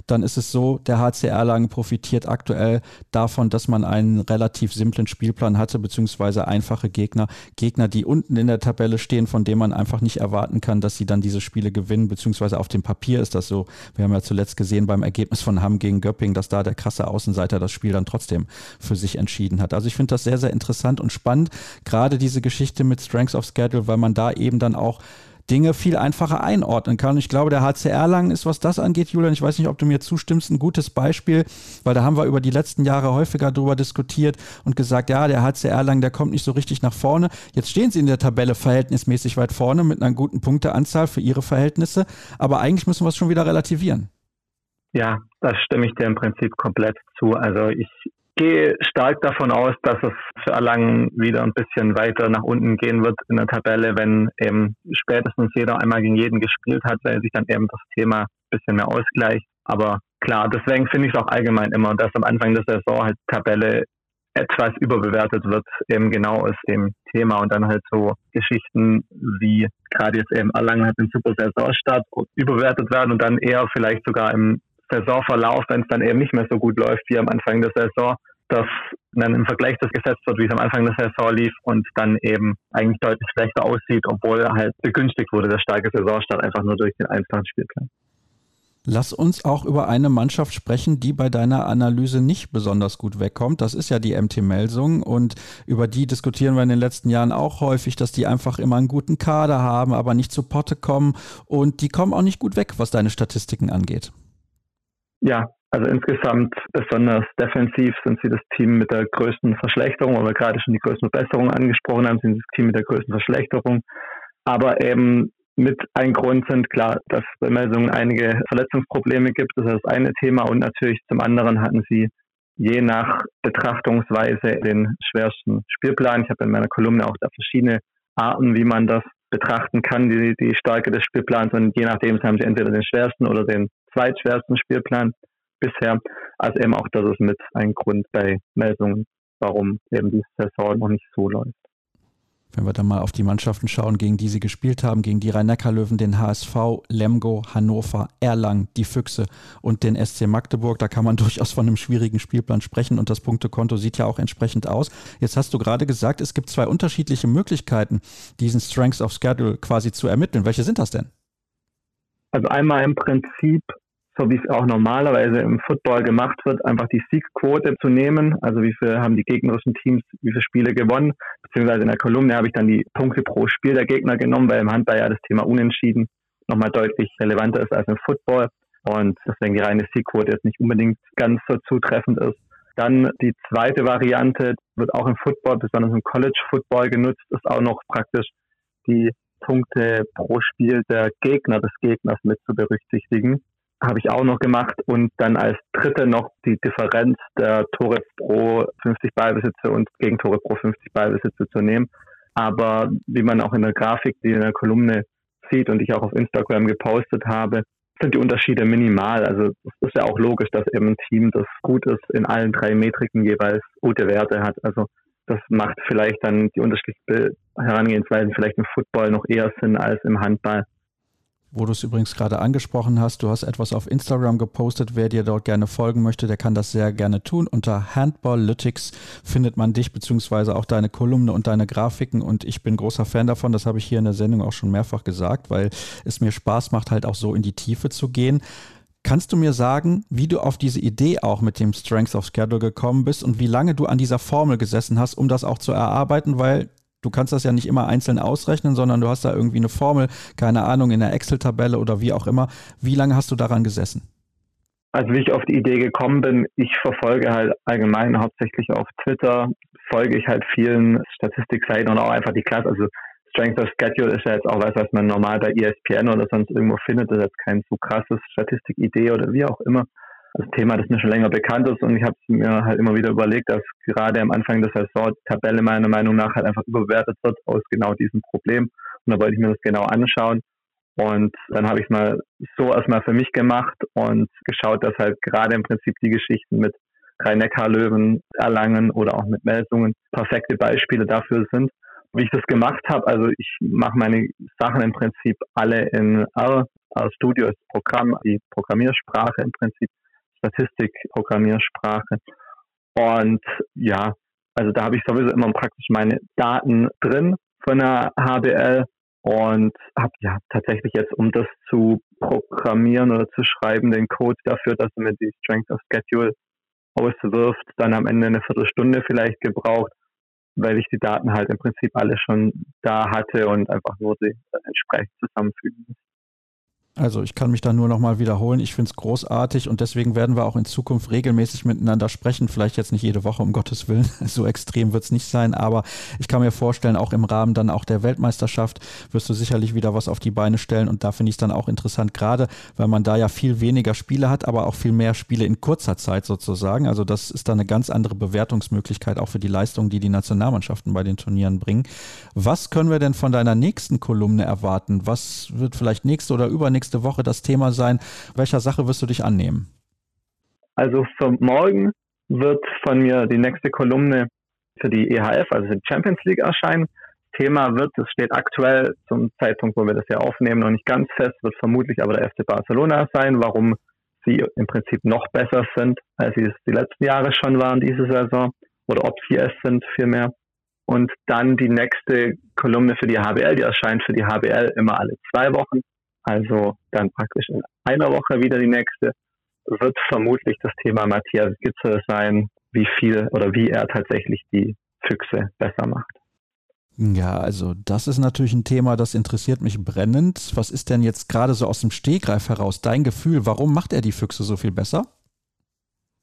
dann ist es so, der HCR Lang profitiert aktuell davon, dass man einen relativ simplen Spielplan hatte, beziehungsweise einfache Gegner. Gegner, die unten in der Tabelle stehen, von denen man einfach nicht erwarten kann, dass sie dann diese Spiele gewinnen, beziehungsweise auf dem Papier ist das so. Wir haben ja zuletzt gesehen beim Ergebnis von Hamm gegen Göpping, dass da der krasse Außenseiter das Spiel dann trotzdem für sich entschieden hat. Also ich finde das sehr sehr, sehr interessant und spannend. Gerade diese Geschichte mit Strengths of Schedule, weil man da eben dann auch Dinge viel einfacher einordnen kann. Ich glaube, der HCR Lang ist, was das angeht, Julian, ich weiß nicht, ob du mir zustimmst, ein gutes Beispiel, weil da haben wir über die letzten Jahre häufiger darüber diskutiert und gesagt, ja, der HCR Lang, der kommt nicht so richtig nach vorne. Jetzt stehen sie in der Tabelle verhältnismäßig weit vorne mit einer guten Punkteanzahl für ihre Verhältnisse, aber eigentlich müssen wir es schon wieder relativieren. Ja, das stimme ich dir im Prinzip komplett zu. Also ich gehe stark davon aus, dass es für Erlangen wieder ein bisschen weiter nach unten gehen wird in der Tabelle, wenn eben spätestens jeder einmal gegen jeden gespielt hat, weil sich dann eben das Thema ein bisschen mehr ausgleicht. Aber klar, deswegen finde ich es auch allgemein immer, dass am Anfang der Saison halt Tabelle etwas überbewertet wird, eben genau aus dem Thema und dann halt so Geschichten wie gerade jetzt eben Erlangen hat den super Saisonstart überbewertet werden und dann eher vielleicht sogar im Saisonverlauf, wenn es dann eben nicht mehr so gut läuft wie am Anfang der Saison, dass dann im Vergleich das gesetzt wird, wie es am Anfang der Saison lief und dann eben eigentlich deutlich schlechter aussieht, obwohl halt begünstigt wurde der starke Saisonstart einfach nur durch den einfachen Spielplan. Lass uns auch über eine Mannschaft sprechen, die bei deiner Analyse nicht besonders gut wegkommt. Das ist ja die MT Melsung und über die diskutieren wir in den letzten Jahren auch häufig, dass die einfach immer einen guten Kader haben, aber nicht zu Potte kommen und die kommen auch nicht gut weg, was deine Statistiken angeht. Ja, also insgesamt besonders defensiv sind sie das Team mit der größten Verschlechterung, wir gerade schon die größten Verbesserungen angesprochen haben, sind sie das Team mit der größten Verschlechterung. Aber eben mit ein Grund sind klar, dass es bei Melsungen einige Verletzungsprobleme gibt. Das ist das eine Thema. Und natürlich zum anderen hatten sie je nach Betrachtungsweise den schwersten Spielplan. Ich habe in meiner Kolumne auch da verschiedene Arten, wie man das betrachten kann, die, die Stärke des Spielplans. Und je nachdem haben sie entweder den schwersten oder den zweitschwersten Spielplan bisher. Also eben auch das ist mit ein Grund bei Meldungen, warum eben die Saison noch nicht so läuft. Wenn wir dann mal auf die Mannschaften schauen, gegen die sie gespielt haben, gegen die Rhein-Neckar-Löwen, den HSV, Lemgo, Hannover, Erlangen, die Füchse und den SC Magdeburg, da kann man durchaus von einem schwierigen Spielplan sprechen und das Punktekonto sieht ja auch entsprechend aus. Jetzt hast du gerade gesagt, es gibt zwei unterschiedliche Möglichkeiten, diesen Strengths of Schedule quasi zu ermitteln. Welche sind das denn? Also einmal im Prinzip so wie es auch normalerweise im Football gemacht wird, einfach die Siegquote zu nehmen. Also wie viel haben die gegnerischen Teams, wie viele Spiele gewonnen. Beziehungsweise in der Kolumne habe ich dann die Punkte pro Spiel der Gegner genommen, weil im Handball ja das Thema Unentschieden nochmal deutlich relevanter ist als im Football. Und deswegen die reine Siegquote jetzt nicht unbedingt ganz so zutreffend ist. Dann die zweite Variante wird auch im Football, besonders im College Football genutzt, ist auch noch praktisch die Punkte pro Spiel der Gegner des Gegners mit zu berücksichtigen habe ich auch noch gemacht und dann als dritte noch die Differenz der Tore pro 50 Ballbesitze und Gegentore pro 50 Ballbesitze zu nehmen. Aber wie man auch in der Grafik, die in der Kolumne sieht und ich auch auf Instagram gepostet habe, sind die Unterschiede minimal. Also es ist ja auch logisch, dass eben ein Team, das gut ist, in allen drei Metriken jeweils gute Werte hat. Also das macht vielleicht dann die unterschiedlichen Herangehensweisen vielleicht im Football noch eher Sinn als im Handball. Wo du es übrigens gerade angesprochen hast. Du hast etwas auf Instagram gepostet. Wer dir dort gerne folgen möchte, der kann das sehr gerne tun. Unter Handballlytics findet man dich beziehungsweise auch deine Kolumne und deine Grafiken. Und ich bin großer Fan davon. Das habe ich hier in der Sendung auch schon mehrfach gesagt, weil es mir Spaß macht, halt auch so in die Tiefe zu gehen. Kannst du mir sagen, wie du auf diese Idee auch mit dem Strength of Schedule gekommen bist und wie lange du an dieser Formel gesessen hast, um das auch zu erarbeiten? Weil du kannst das ja nicht immer einzeln ausrechnen, sondern du hast da irgendwie eine Formel, keine Ahnung, in der Excel-Tabelle oder wie auch immer. Wie lange hast du daran gesessen? Also wie ich auf die Idee gekommen bin, ich verfolge halt allgemein hauptsächlich auf Twitter, folge ich halt vielen Statistikseiten und auch einfach die Klasse, also Strength of Schedule ist ja jetzt auch was, was man normal bei ESPN oder sonst irgendwo findet. Das ist jetzt kein so krasses Statistikidee oder wie auch immer. Das Thema, das mir schon länger bekannt ist und ich habe mir halt immer wieder überlegt, dass gerade am Anfang der Saison die Tabelle meiner Meinung nach halt einfach überbewertet wird aus genau diesem Problem. Und da wollte ich mir das genau anschauen. Und dann habe ich es mal so erstmal für mich gemacht und geschaut, dass halt gerade im Prinzip die Geschichten mit Rhein-Neckar-Löwen, Erlangen oder auch mit Melsungen perfekte Beispiele dafür sind wie ich das gemacht habe, also ich mache meine Sachen im Prinzip alle in R. R Studio ist Programm, die Programmiersprache im Prinzip, Statistik-Programmiersprache. Und ja, also da habe ich sowieso immer praktisch meine Daten drin von der HBL und habe ja tatsächlich jetzt, um das zu programmieren oder zu schreiben, den Code dafür, dass er mir die Strength of Schedule auswirft, dann am Ende eine Viertelstunde vielleicht gebraucht weil ich die Daten halt im Prinzip alle schon da hatte und einfach nur sie entsprechend zusammenfügen muss. Also ich kann mich da nur nochmal wiederholen. Ich finde es großartig und deswegen werden wir auch in Zukunft regelmäßig miteinander sprechen. Vielleicht jetzt nicht jede Woche, um Gottes Willen. So extrem wird es nicht sein, aber ich kann mir vorstellen, auch im Rahmen dann auch der Weltmeisterschaft wirst du sicherlich wieder was auf die Beine stellen und da finde ich es dann auch interessant, gerade weil man da ja viel weniger Spiele hat, aber auch viel mehr Spiele in kurzer Zeit sozusagen. Also das ist dann eine ganz andere Bewertungsmöglichkeit auch für die Leistungen, die die Nationalmannschaften bei den Turnieren bringen. Was können wir denn von deiner nächsten Kolumne erwarten? Was wird vielleicht nächste oder übernächste nächste Woche das Thema sein? Welcher Sache wirst du dich annehmen? Also für morgen wird von mir die nächste Kolumne für die EHF, also die Champions League erscheinen. Thema wird, es steht aktuell zum Zeitpunkt, wo wir das ja aufnehmen, noch nicht ganz fest, wird vermutlich aber der FC Barcelona sein, warum sie im Prinzip noch besser sind, als sie es die letzten Jahre schon waren, diese Saison, oder ob sie es sind vielmehr. Und dann die nächste Kolumne für die HBL, die erscheint für die HBL immer alle zwei Wochen also dann praktisch in einer Woche wieder die nächste, wird vermutlich das Thema Matthias Gitzel sein, wie viel oder wie er tatsächlich die Füchse besser macht. Ja, also das ist natürlich ein Thema, das interessiert mich brennend. Was ist denn jetzt gerade so aus dem Stegreif heraus dein Gefühl? Warum macht er die Füchse so viel besser?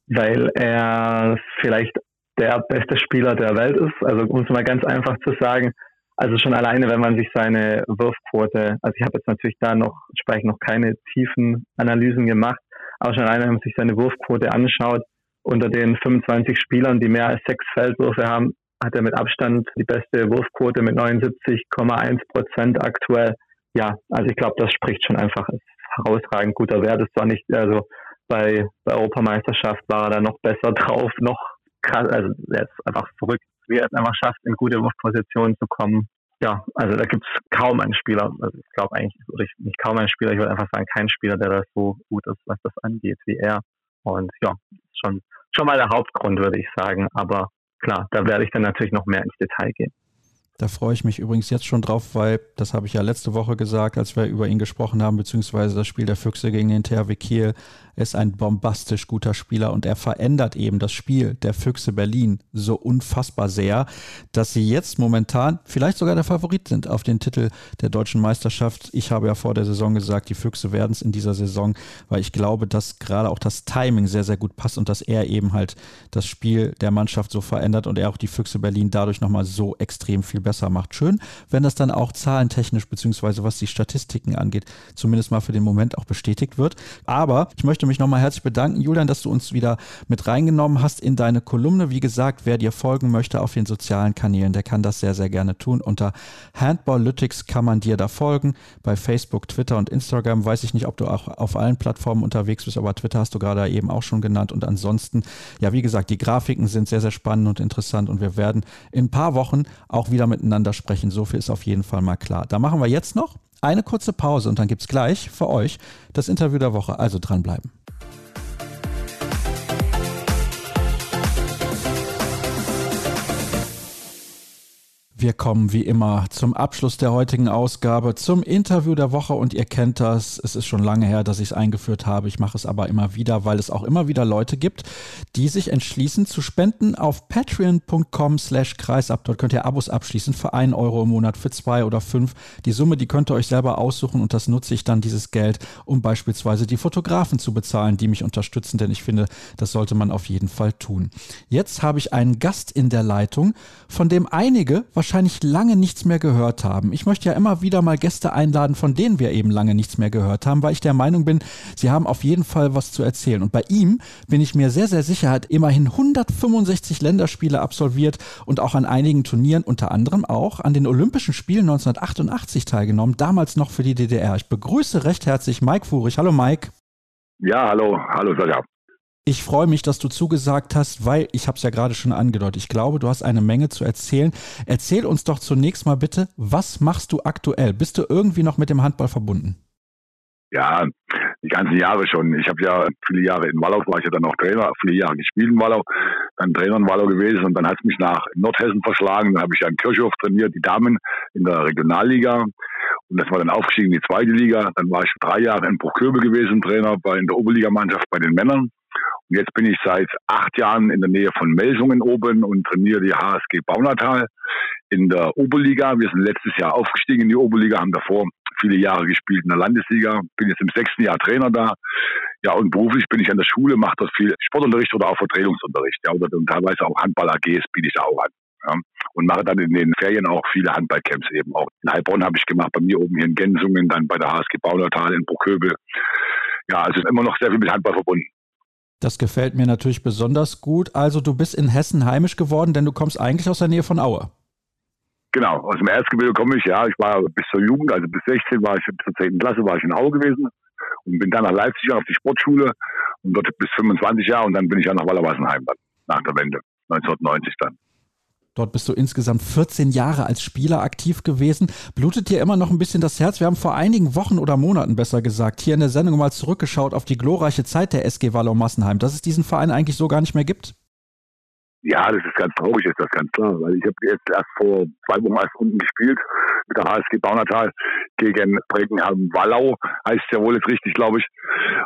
Weil er vielleicht der beste Spieler der Welt ist. Also um es mal ganz einfach zu sagen, also schon alleine, wenn man sich seine Wurfquote, also ich habe jetzt natürlich da noch, entsprechend noch keine tiefen Analysen gemacht, aber schon alleine, wenn man sich seine Wurfquote anschaut, unter den 25 Spielern, die mehr als sechs Feldwürfe haben, hat er mit Abstand die beste Wurfquote mit 79,1 Prozent aktuell. Ja, also ich glaube, das spricht schon einfach als herausragend guter Wert. Ist zwar nicht, also bei, bei Europameisterschaft war er da noch besser drauf, noch krass, also er ist einfach verrückt wie er es einfach schafft, in gute Wurfpositionen zu kommen. Ja, also da gibt es kaum einen Spieler, also ich glaube eigentlich, nicht kaum einen Spieler, ich würde einfach sagen, kein Spieler, der da so gut ist, was das angeht, wie er. Und ja, schon, schon mal der Hauptgrund, würde ich sagen. Aber klar, da werde ich dann natürlich noch mehr ins Detail gehen. Da freue ich mich übrigens jetzt schon drauf, weil das habe ich ja letzte Woche gesagt, als wir über ihn gesprochen haben, beziehungsweise das Spiel der Füchse gegen den THW Kiel. Er ist ein bombastisch guter Spieler und er verändert eben das Spiel der Füchse Berlin so unfassbar sehr, dass sie jetzt momentan vielleicht sogar der Favorit sind auf den Titel der deutschen Meisterschaft. Ich habe ja vor der Saison gesagt, die Füchse werden es in dieser Saison, weil ich glaube, dass gerade auch das Timing sehr, sehr gut passt und dass er eben halt das Spiel der Mannschaft so verändert und er auch die Füchse Berlin dadurch nochmal so extrem viel besser macht. Schön, wenn das dann auch zahlentechnisch beziehungsweise was die Statistiken angeht, zumindest mal für den Moment auch bestätigt wird. Aber ich möchte mich nochmal herzlich bedanken, Julian, dass du uns wieder mit reingenommen hast in deine Kolumne. Wie gesagt, wer dir folgen möchte auf den sozialen Kanälen, der kann das sehr, sehr gerne tun. Unter Handballytics kann man dir da folgen. Bei Facebook, Twitter und Instagram weiß ich nicht, ob du auch auf allen Plattformen unterwegs bist, aber Twitter hast du gerade eben auch schon genannt. Und ansonsten, ja, wie gesagt, die Grafiken sind sehr, sehr spannend und interessant und wir werden in ein paar Wochen auch wieder miteinander sprechen. So viel ist auf jeden Fall mal klar. Da machen wir jetzt noch eine kurze Pause und dann gibt es gleich für euch das Interview der Woche. Also dranbleiben. Wir kommen wie immer zum Abschluss der heutigen Ausgabe, zum Interview der Woche und ihr kennt das. Es ist schon lange her, dass ich es eingeführt habe. Ich mache es aber immer wieder, weil es auch immer wieder Leute gibt, die sich entschließen zu spenden auf patreon.com slash kreisab. Dort könnt ihr Abos abschließen für einen Euro im Monat, für zwei oder fünf. Die Summe, die könnt ihr euch selber aussuchen und das nutze ich dann, dieses Geld, um beispielsweise die Fotografen zu bezahlen, die mich unterstützen, denn ich finde, das sollte man auf jeden Fall tun. Jetzt habe ich einen Gast in der Leitung, von dem einige wahrscheinlich wahrscheinlich lange nichts mehr gehört haben. Ich möchte ja immer wieder mal Gäste einladen, von denen wir eben lange nichts mehr gehört haben, weil ich der Meinung bin, sie haben auf jeden Fall was zu erzählen. Und bei ihm bin ich mir sehr, sehr sicher, hat immerhin 165 Länderspiele absolviert und auch an einigen Turnieren, unter anderem auch an den Olympischen Spielen 1988 teilgenommen, damals noch für die DDR. Ich begrüße recht herzlich Mike Furich. Hallo Mike. Ja, hallo, hallo Sascha. Ich freue mich, dass du zugesagt hast, weil ich habe es ja gerade schon angedeutet. Ich glaube, du hast eine Menge zu erzählen. Erzähl uns doch zunächst mal bitte, was machst du aktuell? Bist du irgendwie noch mit dem Handball verbunden? Ja, die ganzen Jahre schon. Ich habe ja viele Jahre in Wallau, war ich ja dann auch Trainer, viele Jahre gespielt in Wallau, dann Trainer in Wallau gewesen und dann hat es mich nach Nordhessen verschlagen. Dann habe ich ja in Kirchhof trainiert, die Damen in der Regionalliga. Und das war dann aufgestiegen in die zweite Liga. Dann war ich drei Jahre in Bruchköbel gewesen, Trainer bei in der Oberligamannschaft bei den Männern. Jetzt bin ich seit acht Jahren in der Nähe von Melsungen oben und trainiere die HSG Baunatal in der Oberliga. Wir sind letztes Jahr aufgestiegen in die Oberliga, haben davor viele Jahre gespielt in der Landesliga, bin jetzt im sechsten Jahr Trainer da. Ja, und beruflich bin ich an der Schule, mache dort viel Sportunterricht oder auch Vertretungsunterricht. Ja, oder und teilweise auch Handball-AGs biete ich da auch an. Ja, und mache dann in den Ferien auch viele Handballcamps eben auch. In Heilbronn habe ich gemacht, bei mir oben hier in Gensungen, dann bei der HSG Baunatal in Bruckhöbel. Ja, also ist immer noch sehr viel mit Handball verbunden. Das gefällt mir natürlich besonders gut. Also du bist in Hessen heimisch geworden, denn du kommst eigentlich aus der Nähe von Aue. Genau, aus dem Erzgebirge komme ich, ja. Ich war bis zur Jugend, also bis 16 war ich, bis zur 10. Klasse war ich in Aue gewesen und bin dann nach Leipzig auf die Sportschule und dort bis 25 Jahre und dann bin ich ja nach Wallerwassenheim dann, nach der Wende, 1990 dann. Dort bist du insgesamt 14 Jahre als Spieler aktiv gewesen. Blutet dir immer noch ein bisschen das Herz? Wir haben vor einigen Wochen oder Monaten besser gesagt hier in der Sendung mal zurückgeschaut auf die glorreiche Zeit der SG Wallau Massenheim, dass es diesen Verein eigentlich so gar nicht mehr gibt. Ja, das ist ganz traurig, ist das ganz klar, weil ich habe jetzt erst vor zwei Wochen erst unten gespielt mit der HSG Baunatal gegen Bregenham-Wallau, heißt ja wohl jetzt richtig, glaube ich.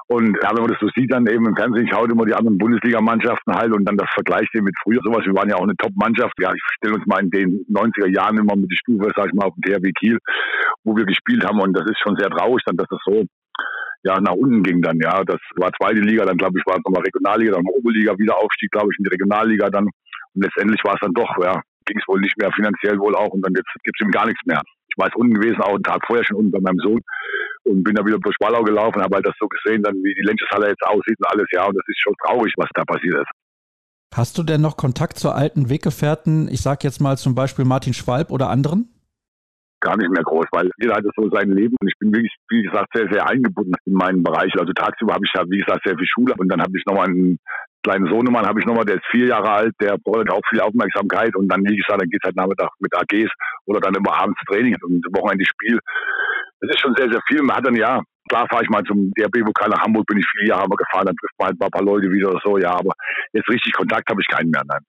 Und ja, wenn man das so sieht, dann eben im Fernsehen, ich schaue immer die anderen Bundesligamannschaften halt und dann das vergleicht mit früher sowas. Wir waren ja auch eine Top-Mannschaft. Ja, ich stelle uns mal in den 90er Jahren immer mit der Stufe, sag ich mal, auf dem THW Kiel, wo wir gespielt haben und das ist schon sehr traurig dann, dass das so ja, nach unten ging dann, ja. Das war zweite Liga, dann glaube ich, war es nochmal Regionalliga, dann Oberliga, Wiederaufstieg, glaube ich, in die Regionalliga dann. Und letztendlich war es dann doch, ja, ging es wohl nicht mehr, finanziell wohl auch. Und dann gibt es ihm gar nichts mehr. Ich war jetzt unten gewesen, auch einen Tag vorher schon unten bei meinem Sohn und bin da wieder durch Wallau gelaufen, habe halt das so gesehen, dann wie die Lenscheshalle jetzt aussieht und alles, ja. Und das ist schon traurig, was da passiert ist. Hast du denn noch Kontakt zu alten Weggefährten, ich sag jetzt mal zum Beispiel Martin Schwalb oder anderen? Gar nicht mehr groß, weil jeder hat so sein Leben und ich bin wirklich, wie gesagt, sehr, sehr eingebunden in meinen Bereich. Also tagsüber habe ich ja, wie gesagt, sehr viel Schule und dann habe ich nochmal einen kleinen Sohnemann, habe ich nochmal, der ist vier Jahre alt, der braucht auch viel Aufmerksamkeit und dann, wie gesagt, dann geht es halt Nachmittag mit AGs oder dann immer abends Training und Wochenende Spiel. Das ist schon sehr, sehr viel. Man hat dann ja, klar fahre ich mal zum DRB-Pokal nach Hamburg, bin ich viele Jahre gefahren, dann trifft man halt ein paar Leute wieder oder so, ja, aber jetzt richtig Kontakt habe ich keinen mehr, nein.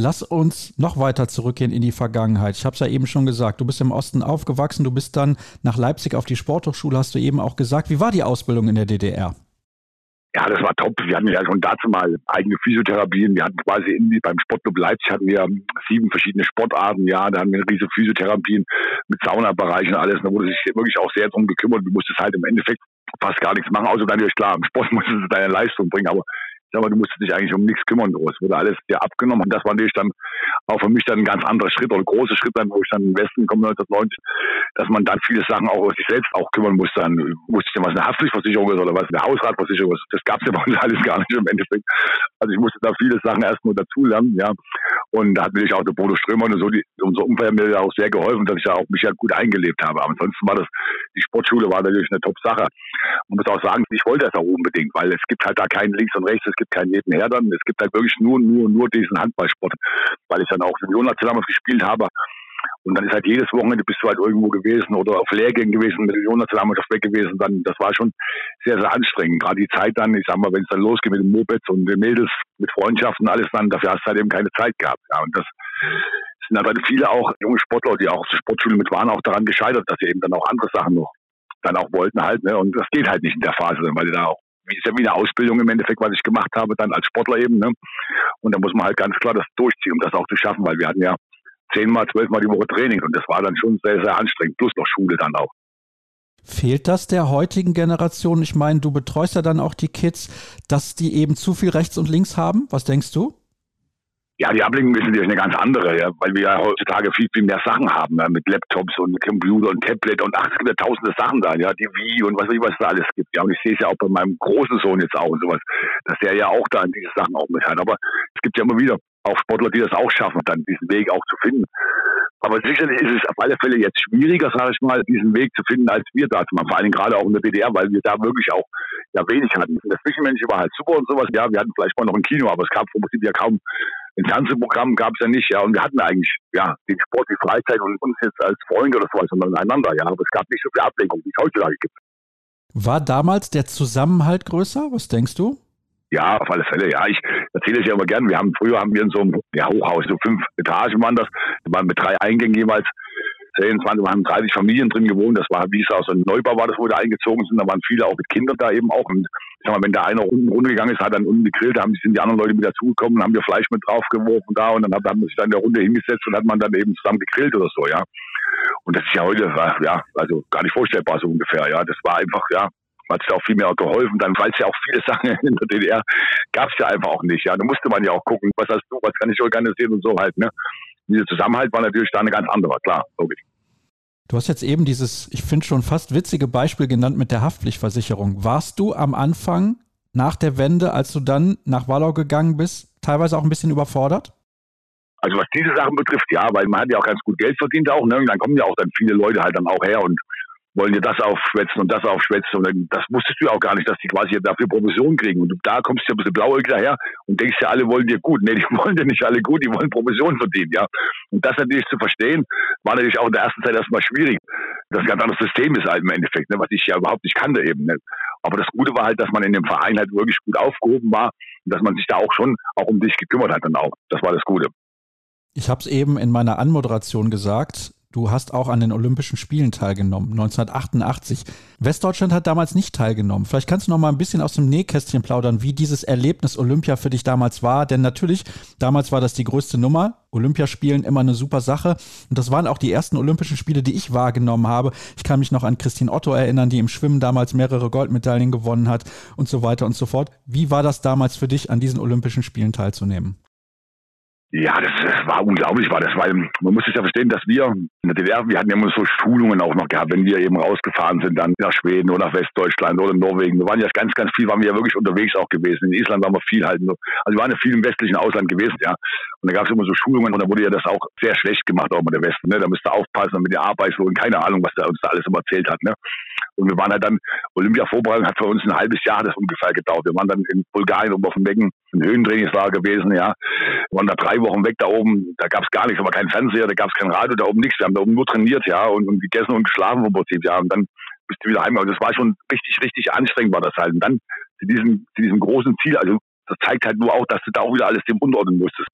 Lass uns noch weiter zurückgehen in die Vergangenheit. Ich habe es ja eben schon gesagt, du bist im Osten aufgewachsen, du bist dann nach Leipzig auf die Sporthochschule, hast du eben auch gesagt. Wie war die Ausbildung in der DDR? Ja, das war top. Wir hatten ja schon dazu mal eigene Physiotherapien. Wir hatten quasi in, beim Sportclub Leipzig hatten wir sieben verschiedene Sportarten. Ja, da hatten wir riesige Physiotherapien mit Saunabereichen und alles. Da wurde sich wirklich auch sehr drum gekümmert. Du musstest halt im Endeffekt fast gar nichts machen, außer natürlich klar, im Sport musstest du deine Leistung bringen, aber sag mal, du musstest dich eigentlich um nichts kümmern groß. Wurde alles dir abgenommen. Und das war natürlich dann auch für mich dann ein ganz anderer Schritt oder ein großer Schritt dann, wo ich dann im Westen komme 1990, dass man dann viele Sachen auch aus sich selbst auch kümmern musste. Dann musste ich was eine Haftpflichtversicherung ist oder was eine Hausratversicherung ist. Das gab es ja bei uns alles gar nicht im Endeffekt. Also ich musste da viele Sachen erst nur dazulernen, ja. Und da hat natürlich auch der Bodo Strömer und so die, unser Umfeld mir auch sehr geholfen, dass ich da auch mich ja gut eingelebt habe. Aber ansonsten war das, die Sportschule war natürlich eine Top-Sache. Man muss auch sagen, ich wollte das auch unbedingt, weil es gibt halt da keinen links und rechts, gibt keinen nebenher dann. Es gibt halt wirklich nur, nur, nur diesen Handballsport, weil ich dann auch Juniorennationalmannschaft gespielt habe. Und dann ist halt jedes Wochenende bist du halt irgendwo gewesen oder auf Lehrgängen gewesen, mit der Junionationalmannschaft weg gewesen. Dann, das war schon sehr, sehr anstrengend. Gerade die Zeit dann, ich sag mal, wenn es dann losgeht mit den Mopeds und den Mädels, mit Freundschaften und alles dann, dafür hast du halt eben keine Zeit gehabt. Ja, und das sind halt viele auch junge Sportler, die auch zur Sportschule mit waren, auch daran gescheitert, dass sie eben dann auch andere Sachen noch dann auch wollten halt, ne? Und das geht halt nicht in der Phase, weil die da auch ist ja wie eine Ausbildung im Endeffekt, was ich gemacht habe, dann als Sportler eben. Ne? Und da muss man halt ganz klar das durchziehen, um das auch zu schaffen, weil wir hatten ja zehnmal, zwölfmal die Woche Training und das war dann schon sehr, sehr anstrengend, plus noch Schule dann auch. Fehlt das der heutigen Generation? Ich meine, du betreust ja dann auch die Kids, dass die eben zu viel rechts und links haben. Was denkst du? Ja, die Ablenkung ist natürlich eine ganz andere, ja, weil wir ja heutzutage viel, viel mehr Sachen haben, ja, mit Laptops und Computer und Tablet und ach, es gibt ja tausende Sachen da, ja, die Wii und was weiß ich, was da alles gibt. Ja, und ich sehe es ja auch bei meinem großen Sohn jetzt auch und sowas, dass der ja auch da diese Sachen auch mit hat. Aber es gibt ja immer wieder auch Sportler, die das auch schaffen, dann diesen Weg auch zu finden. Aber sicherlich ist es auf alle Fälle jetzt schwieriger, sage ich mal, diesen Weg zu finden, als wir da waren. Vor allem gerade auch in der DDR, weil wir da wirklich auch ja wenig hatten. Das Zwischenmenschliche war halt super und sowas. Ja, wir hatten vielleicht mal noch ein Kino, aber es gab vom Prinzip ja kaum ein Fernsehprogramm gab es ja nicht, ja. Und wir hatten eigentlich, ja, den Sport, die Freizeit und uns jetzt als Freunde oder sowas, sondern einander, ja. Aber es gab nicht so viel Ablenkung, wie es heutzutage gibt. War damals der Zusammenhalt größer? Was denkst du? Ja, auf alle Fälle, ja. Ich erzähle es ja immer gern. Wir haben, früher haben wir in so einem ja, Hochhaus, so fünf Etagen waren das, waren mit drei Eingängen jeweils 10, 20, wir haben 30 Familien drin gewohnt. Das war, wie es aus einem Neubau war, das wir eingezogen sind. Da waren viele auch mit Kindern da eben auch. Und ich sag mal, wenn der eine unten runtergegangen ist, hat dann unten gegrillt, da sind die anderen Leute mit dazugekommen, haben wir Fleisch mit draufgeworfen da und dann hat, man sich dann in der Runde hingesetzt und hat man dann eben zusammen gegrillt oder so, ja. Und das ist ja heute, ja, also gar nicht vorstellbar so ungefähr, ja. Das war einfach, ja, hat es auch viel mehr geholfen, dann, weil es ja auch viele Sachen in der DDR gab es ja einfach auch nicht, ja. Da musste man ja auch gucken, was hast du, was kann ich organisieren und so halt, ne. Dieser Zusammenhalt war natürlich da eine ganz andere, klar, logisch. Du hast jetzt eben dieses, ich finde schon fast witzige Beispiel genannt mit der Haftpflichtversicherung. Warst du am Anfang nach der Wende, als du dann nach Wallau gegangen bist, teilweise auch ein bisschen überfordert? Also was diese Sachen betrifft, ja, weil man hat ja auch ganz gut Geld verdient auch, ne? Und dann kommen ja auch dann viele Leute halt dann auch her und wollen dir das aufschwätzen und das aufschwätzen. Und das wusstest du auch gar nicht, dass die quasi dafür Provision kriegen. Und du, da kommst du ja ein bisschen blauäugig daher und denkst ja, alle wollen dir gut. Nee, die wollen dir nicht alle gut, die wollen Provision verdienen, ja. Und das natürlich zu verstehen, war natürlich auch in der ersten Zeit erstmal schwierig. Das ganz anderes System ist halt im Endeffekt, ne, was ich ja überhaupt nicht kannte eben. Ne. Aber das Gute war halt, dass man in dem Verein halt wirklich gut aufgehoben war und dass man sich da auch schon auch um dich gekümmert hat dann auch. Das war das Gute. Ich habe es eben in meiner Anmoderation gesagt. Du hast auch an den Olympischen Spielen teilgenommen, 1988. Westdeutschland hat damals nicht teilgenommen. Vielleicht kannst du noch mal ein bisschen aus dem Nähkästchen plaudern, wie dieses Erlebnis Olympia für dich damals war. Denn natürlich, damals war das die größte Nummer. Olympiaspielen immer eine super Sache. Und das waren auch die ersten Olympischen Spiele, die ich wahrgenommen habe. Ich kann mich noch an Christine Otto erinnern, die im Schwimmen damals mehrere Goldmedaillen gewonnen hat und so weiter und so fort. Wie war das damals für dich, an diesen Olympischen Spielen teilzunehmen? Ja, das, war unglaublich, war das, weil man muss sich ja verstehen, dass wir in der DDR, wir hatten ja immer so Schulungen auch noch gehabt, wenn wir eben rausgefahren sind, dann nach Schweden oder nach Westdeutschland oder Norwegen. Wir waren ja ganz, ganz viel, waren wir ja wirklich unterwegs auch gewesen. In Island waren wir viel halt, also wir waren ja viel im westlichen Ausland gewesen, ja. Und da gab es immer so Schulungen und da wurde ja das auch sehr schlecht gemacht, auch mit der Westen, ne. Da müsste aufpassen mit der Arbeitslohn, keine Ahnung, was der uns da alles immer erzählt hat, ne. Und wir waren halt dann, Olympia-Vorbereitung hat für uns ein halbes Jahr das ungefähr gedauert. Wir waren dann in Bulgarien oben auf dem Becken, ein Höhentrainingslager gewesen, ja. Wir waren da drei Wochen weg da oben, da gab es gar nichts, aber kein Fernseher, da gab es kein Radio, da oben nichts. Wir haben da oben nur trainiert, ja, und, und gegessen und geschlafen im Prinzip, ja. Und dann bist du wieder heim. Und das war schon richtig, richtig anstrengend war das halt. Und dann zu diesem, zu diesem großen Ziel, also das zeigt halt nur auch, dass du da auch wieder alles dem unterordnen musstest.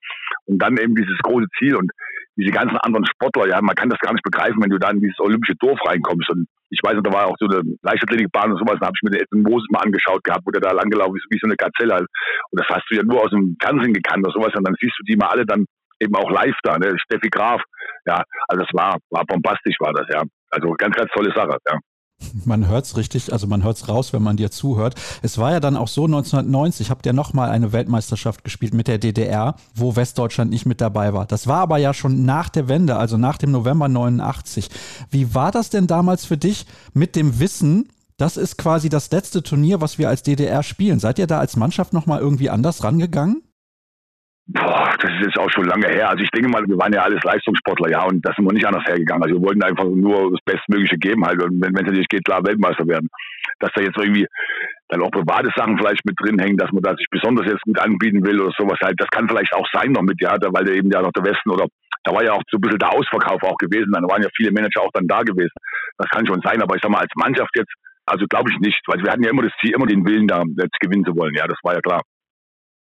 Und dann eben dieses große Ziel und diese ganzen anderen Sportler, ja, man kann das gar nicht begreifen, wenn du da in dieses olympische Dorf reinkommst. Und ich weiß da war auch so eine Leichtathletikbahn und sowas, da habe ich mir den Edmund Moses mal angeschaut gehabt, wo der da langgelaufen ist, wie so eine Gazelle. Und das hast du ja nur aus dem Fernsehen gekannt oder sowas. Und dann siehst du die mal alle dann eben auch live da, ne? Steffi Graf. Ja, also das war, war bombastisch, war das, ja. Also ganz, ganz tolle Sache, ja. Man hört es richtig, also man hört es raus, wenn man dir zuhört. Es war ja dann auch so 1990, habt ihr nochmal eine Weltmeisterschaft gespielt mit der DDR, wo Westdeutschland nicht mit dabei war. Das war aber ja schon nach der Wende, also nach dem November 89. Wie war das denn damals für dich mit dem Wissen, das ist quasi das letzte Turnier, was wir als DDR spielen. Seid ihr da als Mannschaft nochmal irgendwie anders rangegangen? Boah, das ist jetzt auch schon lange her. Also ich denke mal, wir waren ja alles Leistungssportler, ja, und das sind wir nicht anders hergegangen. Also wir wollten einfach nur das Bestmögliche geben halt. Und wenn es natürlich geht, klar Weltmeister werden. Dass da jetzt irgendwie dann auch private Sachen vielleicht mit drin hängen, dass man da sich besonders jetzt gut anbieten will oder sowas halt, das kann vielleicht auch sein noch mit, ja, weil der eben ja noch der Westen oder Da war ja auch so ein bisschen der Ausverkauf auch gewesen. Dann waren ja viele Manager auch dann da gewesen. Das kann schon sein, aber ich sag mal, als Mannschaft jetzt, also glaube ich nicht, weil wir hatten ja immer das Ziel, immer den Willen da jetzt gewinnen zu wollen. Ja, das war ja klar.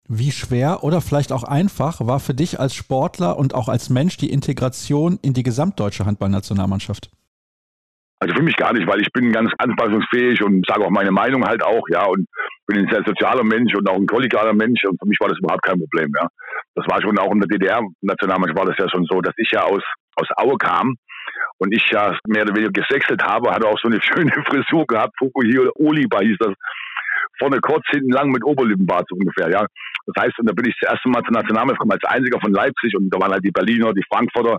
Wie schwer oder vielleicht auch einfach war für dich als Sportler und auch als Mensch die Integration in die gesamtdeutsche Handballnationalmannschaft? Also für mich gar nicht, weil ich bin ganz anpassungsfähig und sage auch meine Meinung halt auch, ja, und bin ein sehr sozialer Mensch und auch ein kollegialer Mensch und für mich war das überhaupt kein Problem, ja. Das war schon auch in der DDR-Nationalmannschaft war das ja schon so, dass ich ja aus, aus Aue kam und ich ja mehr oder weniger gesextet habe, hatte auch so eine schöne Frisur gehabt, Fukuhiro Oliba hieß das, vorne kurz, hinten lang mit Oberlippenbart so ungefähr, ja. Das heißt, und da bin ich das erste Mal zur Nationalmannschaft gekommen als einziger von Leipzig und da waren halt die Berliner, die Frankfurter,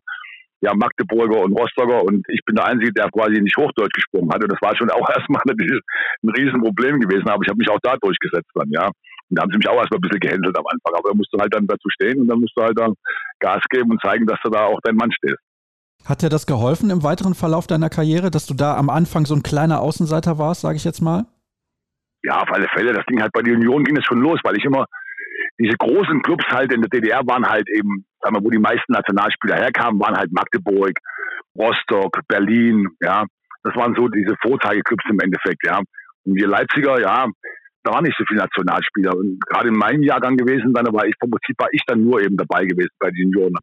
ja, Magdeburger und Rostocker und ich bin der Einzige, der quasi nicht Hochdeutsch gesprochen hatte. Das war schon auch erstmal natürlich ein Riesenproblem gewesen, aber ich habe mich auch da durchgesetzt dann, ja. Und da haben sie mich auch erstmal ein bisschen gehänselt am Anfang, aber da musst du halt dann dazu stehen und dann musst du halt dann Gas geben und zeigen, dass du da auch dein Mann stehst. Hat dir das geholfen im weiteren Verlauf deiner Karriere, dass du da am Anfang so ein kleiner Außenseiter warst, sage ich jetzt mal? Ja, auf alle Fälle. Das ging halt bei der Union ging es schon los, weil ich immer diese großen Clubs halt in der DDR waren halt eben, sagen wir, wo die meisten Nationalspieler herkamen, waren halt Magdeburg, Rostock, Berlin, ja. Das waren so diese Vorzeigeclubs im Endeffekt, ja. Und wir Leipziger, ja, da waren nicht so viele Nationalspieler. Und gerade in meinem Jahrgang gewesen, dann war ich vom Prinzip war ich dann nur eben dabei gewesen bei den Junioren.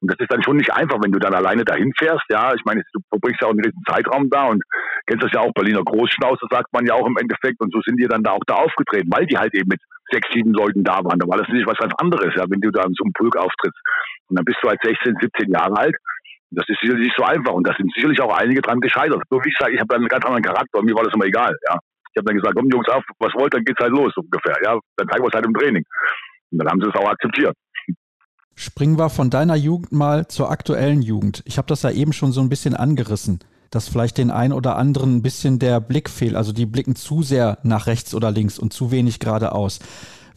Und das ist dann schon nicht einfach, wenn du dann alleine dahin fährst. Ja, ich meine, du verbringst ja auch einen riesen Zeitraum da und kennst das ja auch, Berliner Großschnauze, sagt man ja auch im Endeffekt. Und so sind die dann da auch da aufgetreten, weil die halt eben mit sechs, sieben Leuten da waren. Da war das nicht was ganz anderes, ja, wenn du da in so einem Pulk auftrittst. Und dann bist du halt 16, 17 Jahre alt. Das ist sicherlich nicht so einfach und da sind sicherlich auch einige dran gescheitert. So wie ich sage, ich habe einen ganz anderen Charakter und mir war das immer egal. Ja. Ich habe dann gesagt, komm Jungs auf, was wollt, dann geht's halt los ungefähr. Ja, dann zeigen wir es halt im Training. Und dann haben sie es auch akzeptiert. Springen wir von deiner Jugend mal zur aktuellen Jugend. Ich habe das ja eben schon so ein bisschen angerissen, dass vielleicht den einen oder anderen ein bisschen der Blick fehlt. Also die blicken zu sehr nach rechts oder links und zu wenig geradeaus.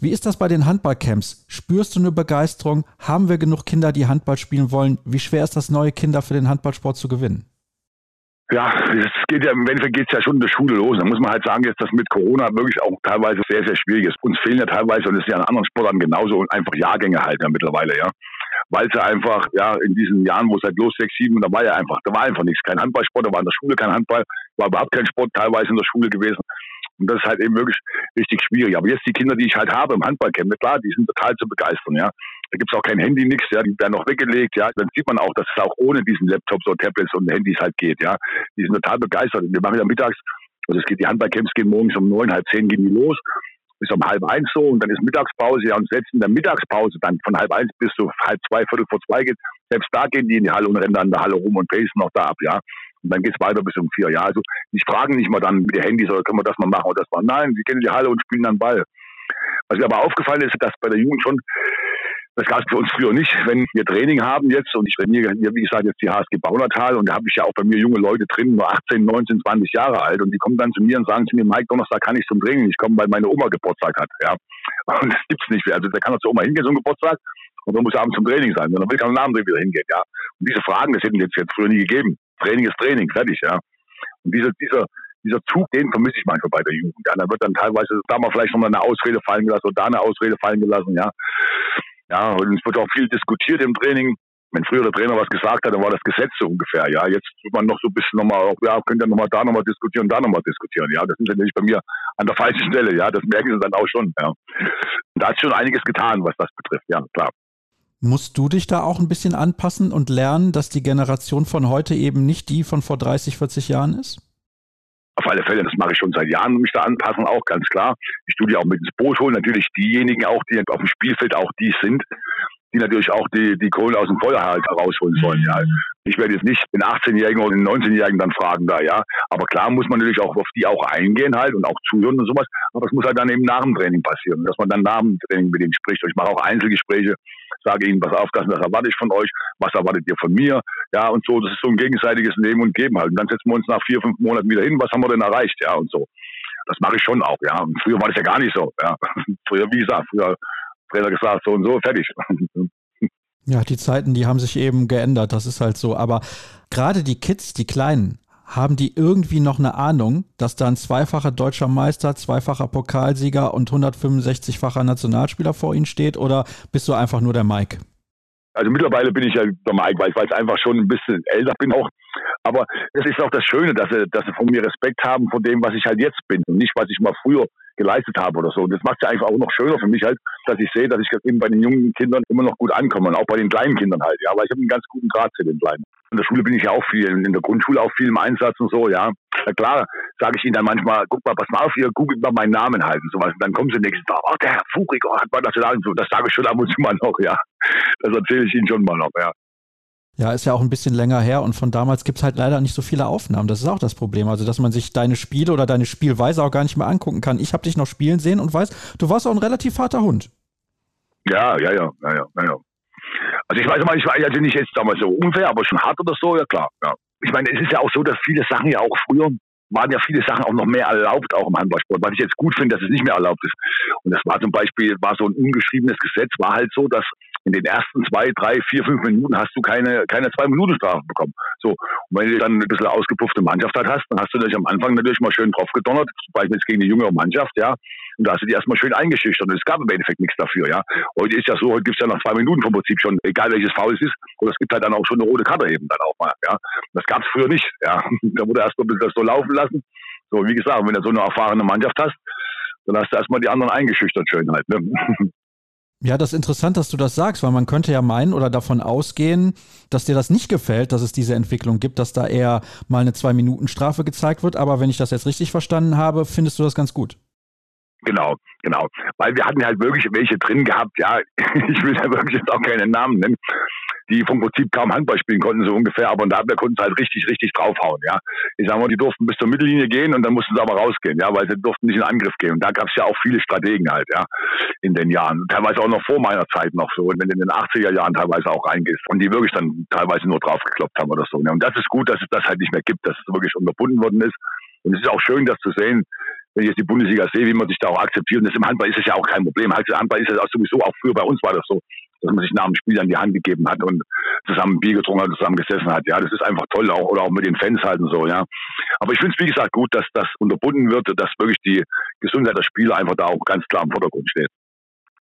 Wie ist das bei den Handballcamps? Spürst du eine Begeisterung? Haben wir genug Kinder, die Handball spielen wollen? Wie schwer ist das, neue Kinder für den Handballsport zu gewinnen? Ja, es geht ja, im Endeffekt geht es ja schon in der Schule los. Da muss man halt sagen, dass mit Corona wirklich auch teilweise sehr, sehr schwierig ist. Uns fehlen ja teilweise, und das ist ja an anderen Sportarten genauso, einfach Jahrgänge halt ja mittlerweile, ja. Weil ja einfach, ja, in diesen Jahren, wo es halt los sechs, sieben, da war ja einfach, da war einfach nichts. Kein Handballsport, da war in der Schule kein Handball, war überhaupt kein Sport teilweise in der Schule gewesen. Und das ist halt eben wirklich richtig schwierig. Aber jetzt die Kinder, die ich halt habe im Handballcamp, klar, die sind total zu begeistern, ja. Da gibt's auch kein Handy, nix, ja, die werden noch weggelegt, ja. Dann sieht man auch, dass es auch ohne diesen Laptops und Tablets und Handys halt geht, ja. Die sind total begeistert. Und wir machen ja mittags, also es geht, die Handballcamps gehen morgens um neun, halb zehn gehen die los, bis um halb eins so und dann ist Mittagspause, ja, und selbst in der Mittagspause dann von halb eins bis so halb zwei, viertel vor zwei geht, selbst da gehen die in die Halle und rennen dann in der Halle rum und pacen noch da ab, ja. Und dann geht's weiter bis um vier. Ja, also die fragen nicht mal dann mit den Handys, oder können wir das mal machen oder das mal. Nein, sie gehen in die Halle und spielen dann Ball. Was mir aber aufgefallen ist, dass bei der Jugend schon, das gab es für uns früher nicht, wenn wir Training haben jetzt und ich trainiere hier, wie gesagt, jetzt die HSG Baunatal und da habe ich ja auch bei mir junge Leute drin, nur 18, 19, 20 Jahre alt und die kommen dann zu mir und sagen zu mir, Mike, Donnerstag kann ich zum Training nicht kommen, weil meine Oma Geburtstag hat, ja. Und das gibt's nicht mehr. Also da kann er zur Oma hingehen, ein Geburtstag, und dann muss er abends zum Training sein. Und dann will ich am Abend wieder hingehen, ja. Und diese Fragen, das hätten jetzt, jetzt früher nie gegeben. Training ist Training, fertig, ja. Und dieser, dieser, dieser Zug, den vermisse ich manchmal bei der Jugend. Ja, da wird dann teilweise da mal vielleicht nochmal eine Ausrede fallen gelassen oder da eine Ausrede fallen gelassen, ja. Ja, und es wird auch viel diskutiert im Training. Wenn früher der Trainer was gesagt hat, dann war das Gesetz so ungefähr, ja. Jetzt tut man noch so ein bisschen nochmal, ja, könnt ihr nochmal da nochmal diskutieren, da nochmal diskutieren, ja. Das ist natürlich bei mir an der falschen Stelle, ja. Das merken sie dann auch schon, ja. Da hat schon einiges getan, was das betrifft, ja, klar. Musst du dich da auch ein bisschen anpassen und lernen, dass die Generation von heute eben nicht die von vor 30, 40 Jahren ist? Auf alle Fälle, das mache ich schon seit Jahren, mich da anpassen, auch ganz klar. Ich tue die auch mit ins Boot holen, natürlich diejenigen auch, die auf dem Spielfeld auch die sind, die natürlich auch die, die Kohle aus dem Feuer halt herausholen sollen. Ja. Ich werde jetzt nicht den 18-Jährigen oder den 19-Jährigen dann fragen da, ja. Aber klar muss man natürlich auch auf die auch eingehen halt und auch zuhören und sowas. Aber es muss halt dann eben nach dem Training passieren, dass man dann nach dem Training mit denen spricht. Und ich mache auch Einzelgespräche, sage ihnen, was auf, das, das erwarte ich von euch, was erwartet ihr von mir, ja, und so. Das ist so ein gegenseitiges Nehmen und Geben halt. Und dann setzen wir uns nach vier, fünf Monaten wieder hin, was haben wir denn erreicht, ja, und so. Das mache ich schon auch, ja. Und früher war das ja gar nicht so, ja. Früher, wie gesagt, früher Trainer gesagt, so und so, fertig. Ja, die Zeiten, die haben sich eben geändert, das ist halt so. Aber gerade die Kids, die Kleinen, haben die irgendwie noch eine Ahnung, dass da ein zweifacher deutscher Meister, zweifacher Pokalsieger und 165-facher Nationalspieler vor ihnen steht? Oder bist du einfach nur der Mike? Also mittlerweile bin ich ja der Mike, weil ich einfach schon ein bisschen älter bin auch. Aber das ist auch das Schöne, dass sie, dass sie von mir Respekt haben vor dem, was ich halt jetzt bin und nicht, was ich mal früher geleistet habe oder so. Und das macht es ja einfach auch noch schöner für mich halt, dass ich sehe, dass ich eben bei den jungen Kindern immer noch gut ankomme und auch bei den kleinen Kindern halt, ja, weil ich habe einen ganz guten Draht zu den Kleinen. In der Schule bin ich ja auch viel, in der Grundschule auch viel im Einsatz und so, ja. Na klar, sage ich ihnen dann manchmal, guck mal, pass mal auf, ihr googelt mal meinen Namen halt und sowas. Und dann kommen sie nächstes Mal, oh, der Herr Fugrik, oh, hat man das gesagt? So, das sage ich schon ab und zu mal noch, ja. Das erzähle ich ihnen schon mal noch, ja. Ja, ist ja auch ein bisschen länger her und von damals gibt es halt leider nicht so viele Aufnahmen. Das ist auch das Problem. Also, dass man sich deine Spiele oder deine Spielweise auch gar nicht mehr angucken kann. Ich habe dich noch spielen sehen und weiß, du warst auch ein relativ harter Hund. Ja, ja, ja, ja, ja, ja. Also ich weiß mal, ich war also nicht jetzt damals so unfair, aber schon hart oder so, ja klar. Ja. Ich meine, es ist ja auch so, dass viele Sachen ja auch früher waren ja viele Sachen auch noch mehr erlaubt, auch im Handballsport, was ich jetzt gut finde, dass es nicht mehr erlaubt ist. Und das war zum Beispiel, war so ein ungeschriebenes Gesetz, war halt so, dass in den ersten zwei, drei, vier, fünf Minuten hast du keine, keine zwei Minuten Strafe bekommen. So. Und wenn du dann ein bisschen ausgepuffte Mannschaft hast, dann hast du natürlich am Anfang natürlich mal schön drauf gedonnert, zum Beispiel jetzt gegen die jüngere Mannschaft, ja. Und da hast du die erstmal schön eingeschüchtert und es gab im Endeffekt nichts dafür, ja. Heute ist ja so, heute gibt es ja nach zwei Minuten vom Prinzip schon, egal welches Foul es ist, oder es gibt halt dann auch schon eine rote Karte eben dann auch mal, ja. Das gab es früher nicht, ja. Da wurde erst mal das so laufen lassen. So, wie gesagt, wenn du so eine erfahrene Mannschaft hast, dann hast du erstmal die anderen eingeschüchtert schön halt, ne? Ja, das ist interessant, dass du das sagst, weil man könnte ja meinen oder davon ausgehen, dass dir das nicht gefällt, dass es diese Entwicklung gibt, dass da eher mal eine Zwei-Minuten-Strafe gezeigt wird. Aber wenn ich das jetzt richtig verstanden habe, findest du das ganz gut. Genau, genau. Weil wir hatten halt wirklich welche drin gehabt, ja, ich will ja wirklich jetzt auch keinen Namen nennen, die vom Prinzip kaum Handball spielen konnten, so ungefähr, aber da konnten sie halt richtig, richtig draufhauen, ja. Ich sag mal, die durften bis zur Mittellinie gehen und dann mussten sie aber rausgehen, ja, weil sie durften nicht in Angriff gehen. Und da gab es ja auch viele Strategen halt, ja, in den Jahren. Teilweise auch noch vor meiner Zeit noch so, wenn du in den 80er Jahren teilweise auch reingehst und die wirklich dann teilweise nur draufgekloppt haben oder so. Ja. Und das ist gut, dass es das halt nicht mehr gibt, dass es wirklich unterbunden worden ist. Und es ist auch schön, das zu sehen, wenn ich jetzt die Bundesliga sehe, wie man sich da auch akzeptiert. Und das im Handball ist es ja auch kein Problem. Handball ist es auch sowieso, auch früher bei uns war das so, dass man sich nach dem Spiel an die Hand gegeben hat und zusammen Bier getrunken hat, zusammen gesessen hat. Ja, das ist einfach toll, auch, oder auch mit den Fans halt und so, ja. Aber ich finde es, wie gesagt, gut, dass das unterbunden wird, dass wirklich die Gesundheit der Spieler einfach da auch ganz klar im Vordergrund steht.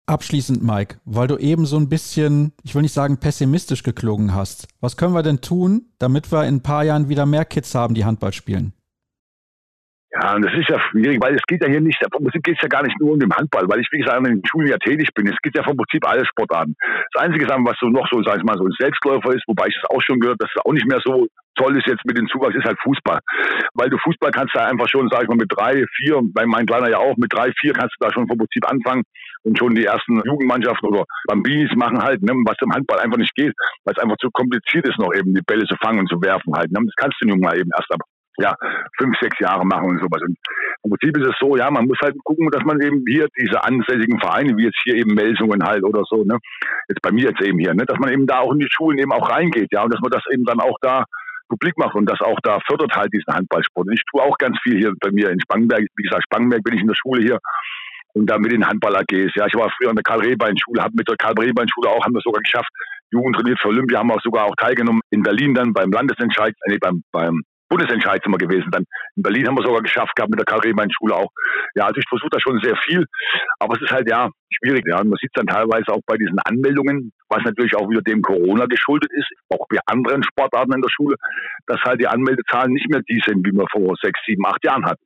Abschließend, Mike, weil du eben so ein bisschen, ich will nicht sagen pessimistisch geklungen hast. Was können wir denn tun, damit wir in ein paar Jahren wieder mehr Kids haben, die Handball spielen? Ja, und das ist ja schwierig, weil es geht ja hier nicht, vom Prinzip geht es ja gar nicht nur um den Handball, weil ich, wie gesagt, in den Schulen ja tätig bin. Es geht ja vom Prinzip alle Sportarten. Das einzige was so noch so, sag ich mal, so ein Selbstläufer ist, wobei ich das auch schon gehört, dass es auch nicht mehr so toll ist jetzt mit dem Zuwachs, ist halt Fußball. Weil du Fußball kannst da einfach schon, sag ich mal, mit drei, vier, bei meinem Kleiner ja auch, mit drei, vier kannst du da schon vom Prinzip anfangen und schon die ersten Jugendmannschaften oder Bambinis machen halt, ne, was im Handball einfach nicht geht, weil es einfach zu kompliziert ist, noch eben die Bälle zu fangen und zu werfen halt. Ne. Das kannst du nun mal eben erst ab ja, fünf, sechs Jahre machen und sowas. Und im Prinzip ist es so, ja, man muss halt gucken, dass man eben hier diese ansässigen Vereine, wie jetzt hier eben Melsungen halt oder so, ne, jetzt bei mir jetzt eben hier, ne, dass man eben da auch in die Schulen eben auch reingeht, ja, und dass man das eben dann auch da publik macht und das auch da fördert halt diesen Handballsport. Und ich tue auch ganz viel hier bei mir in Spangenberg. Wie gesagt, Spangenberg bin ich in der Schule hier und da mit den Handball-AGs. Ja, ich war früher in der Karl-Rehbein-Schule, habe mit der Karl-Rehbein-Schule auch, haben wir sogar geschafft, Jugend trainiert für Olympia, haben wir auch sogar auch teilgenommen in Berlin dann beim Landesentscheid, nee, beim, beim Bundesentscheid sind wir gewesen. Dann in Berlin haben wir sogar geschafft gehabt mit der Karl Schule auch. Ja, also ich versuche da schon sehr viel, aber es ist halt ja schwierig. Ja, und man sieht dann teilweise auch bei diesen Anmeldungen, was natürlich auch wieder dem Corona geschuldet ist, auch bei anderen Sportarten in der Schule, dass halt die Anmeldezahlen nicht mehr die sind, wie wir vor sechs, sieben, acht Jahren hatten.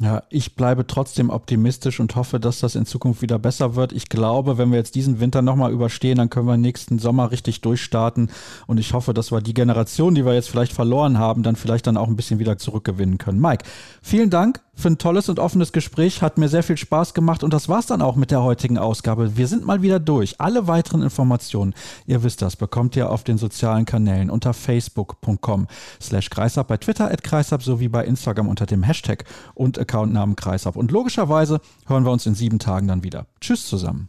Ja, ich bleibe trotzdem optimistisch und hoffe, dass das in Zukunft wieder besser wird. Ich glaube, wenn wir jetzt diesen Winter nochmal überstehen, dann können wir nächsten Sommer richtig durchstarten. Und ich hoffe, dass wir die Generation, die wir jetzt vielleicht verloren haben, dann vielleicht dann auch ein bisschen wieder zurückgewinnen können. Mike, vielen Dank für ein tolles und offenes Gespräch. Hat mir sehr viel Spaß gemacht und das war's dann auch mit der heutigen Ausgabe. Wir sind mal wieder durch. Alle weiteren Informationen, ihr wisst das, bekommt ihr auf den sozialen Kanälen unter facebook.com slash kreisab, bei Twitter at kreisab sowie bei Instagram unter dem Hashtag und Accountnamen kreisab. Und logischerweise hören wir uns in sieben Tagen dann wieder. Tschüss zusammen.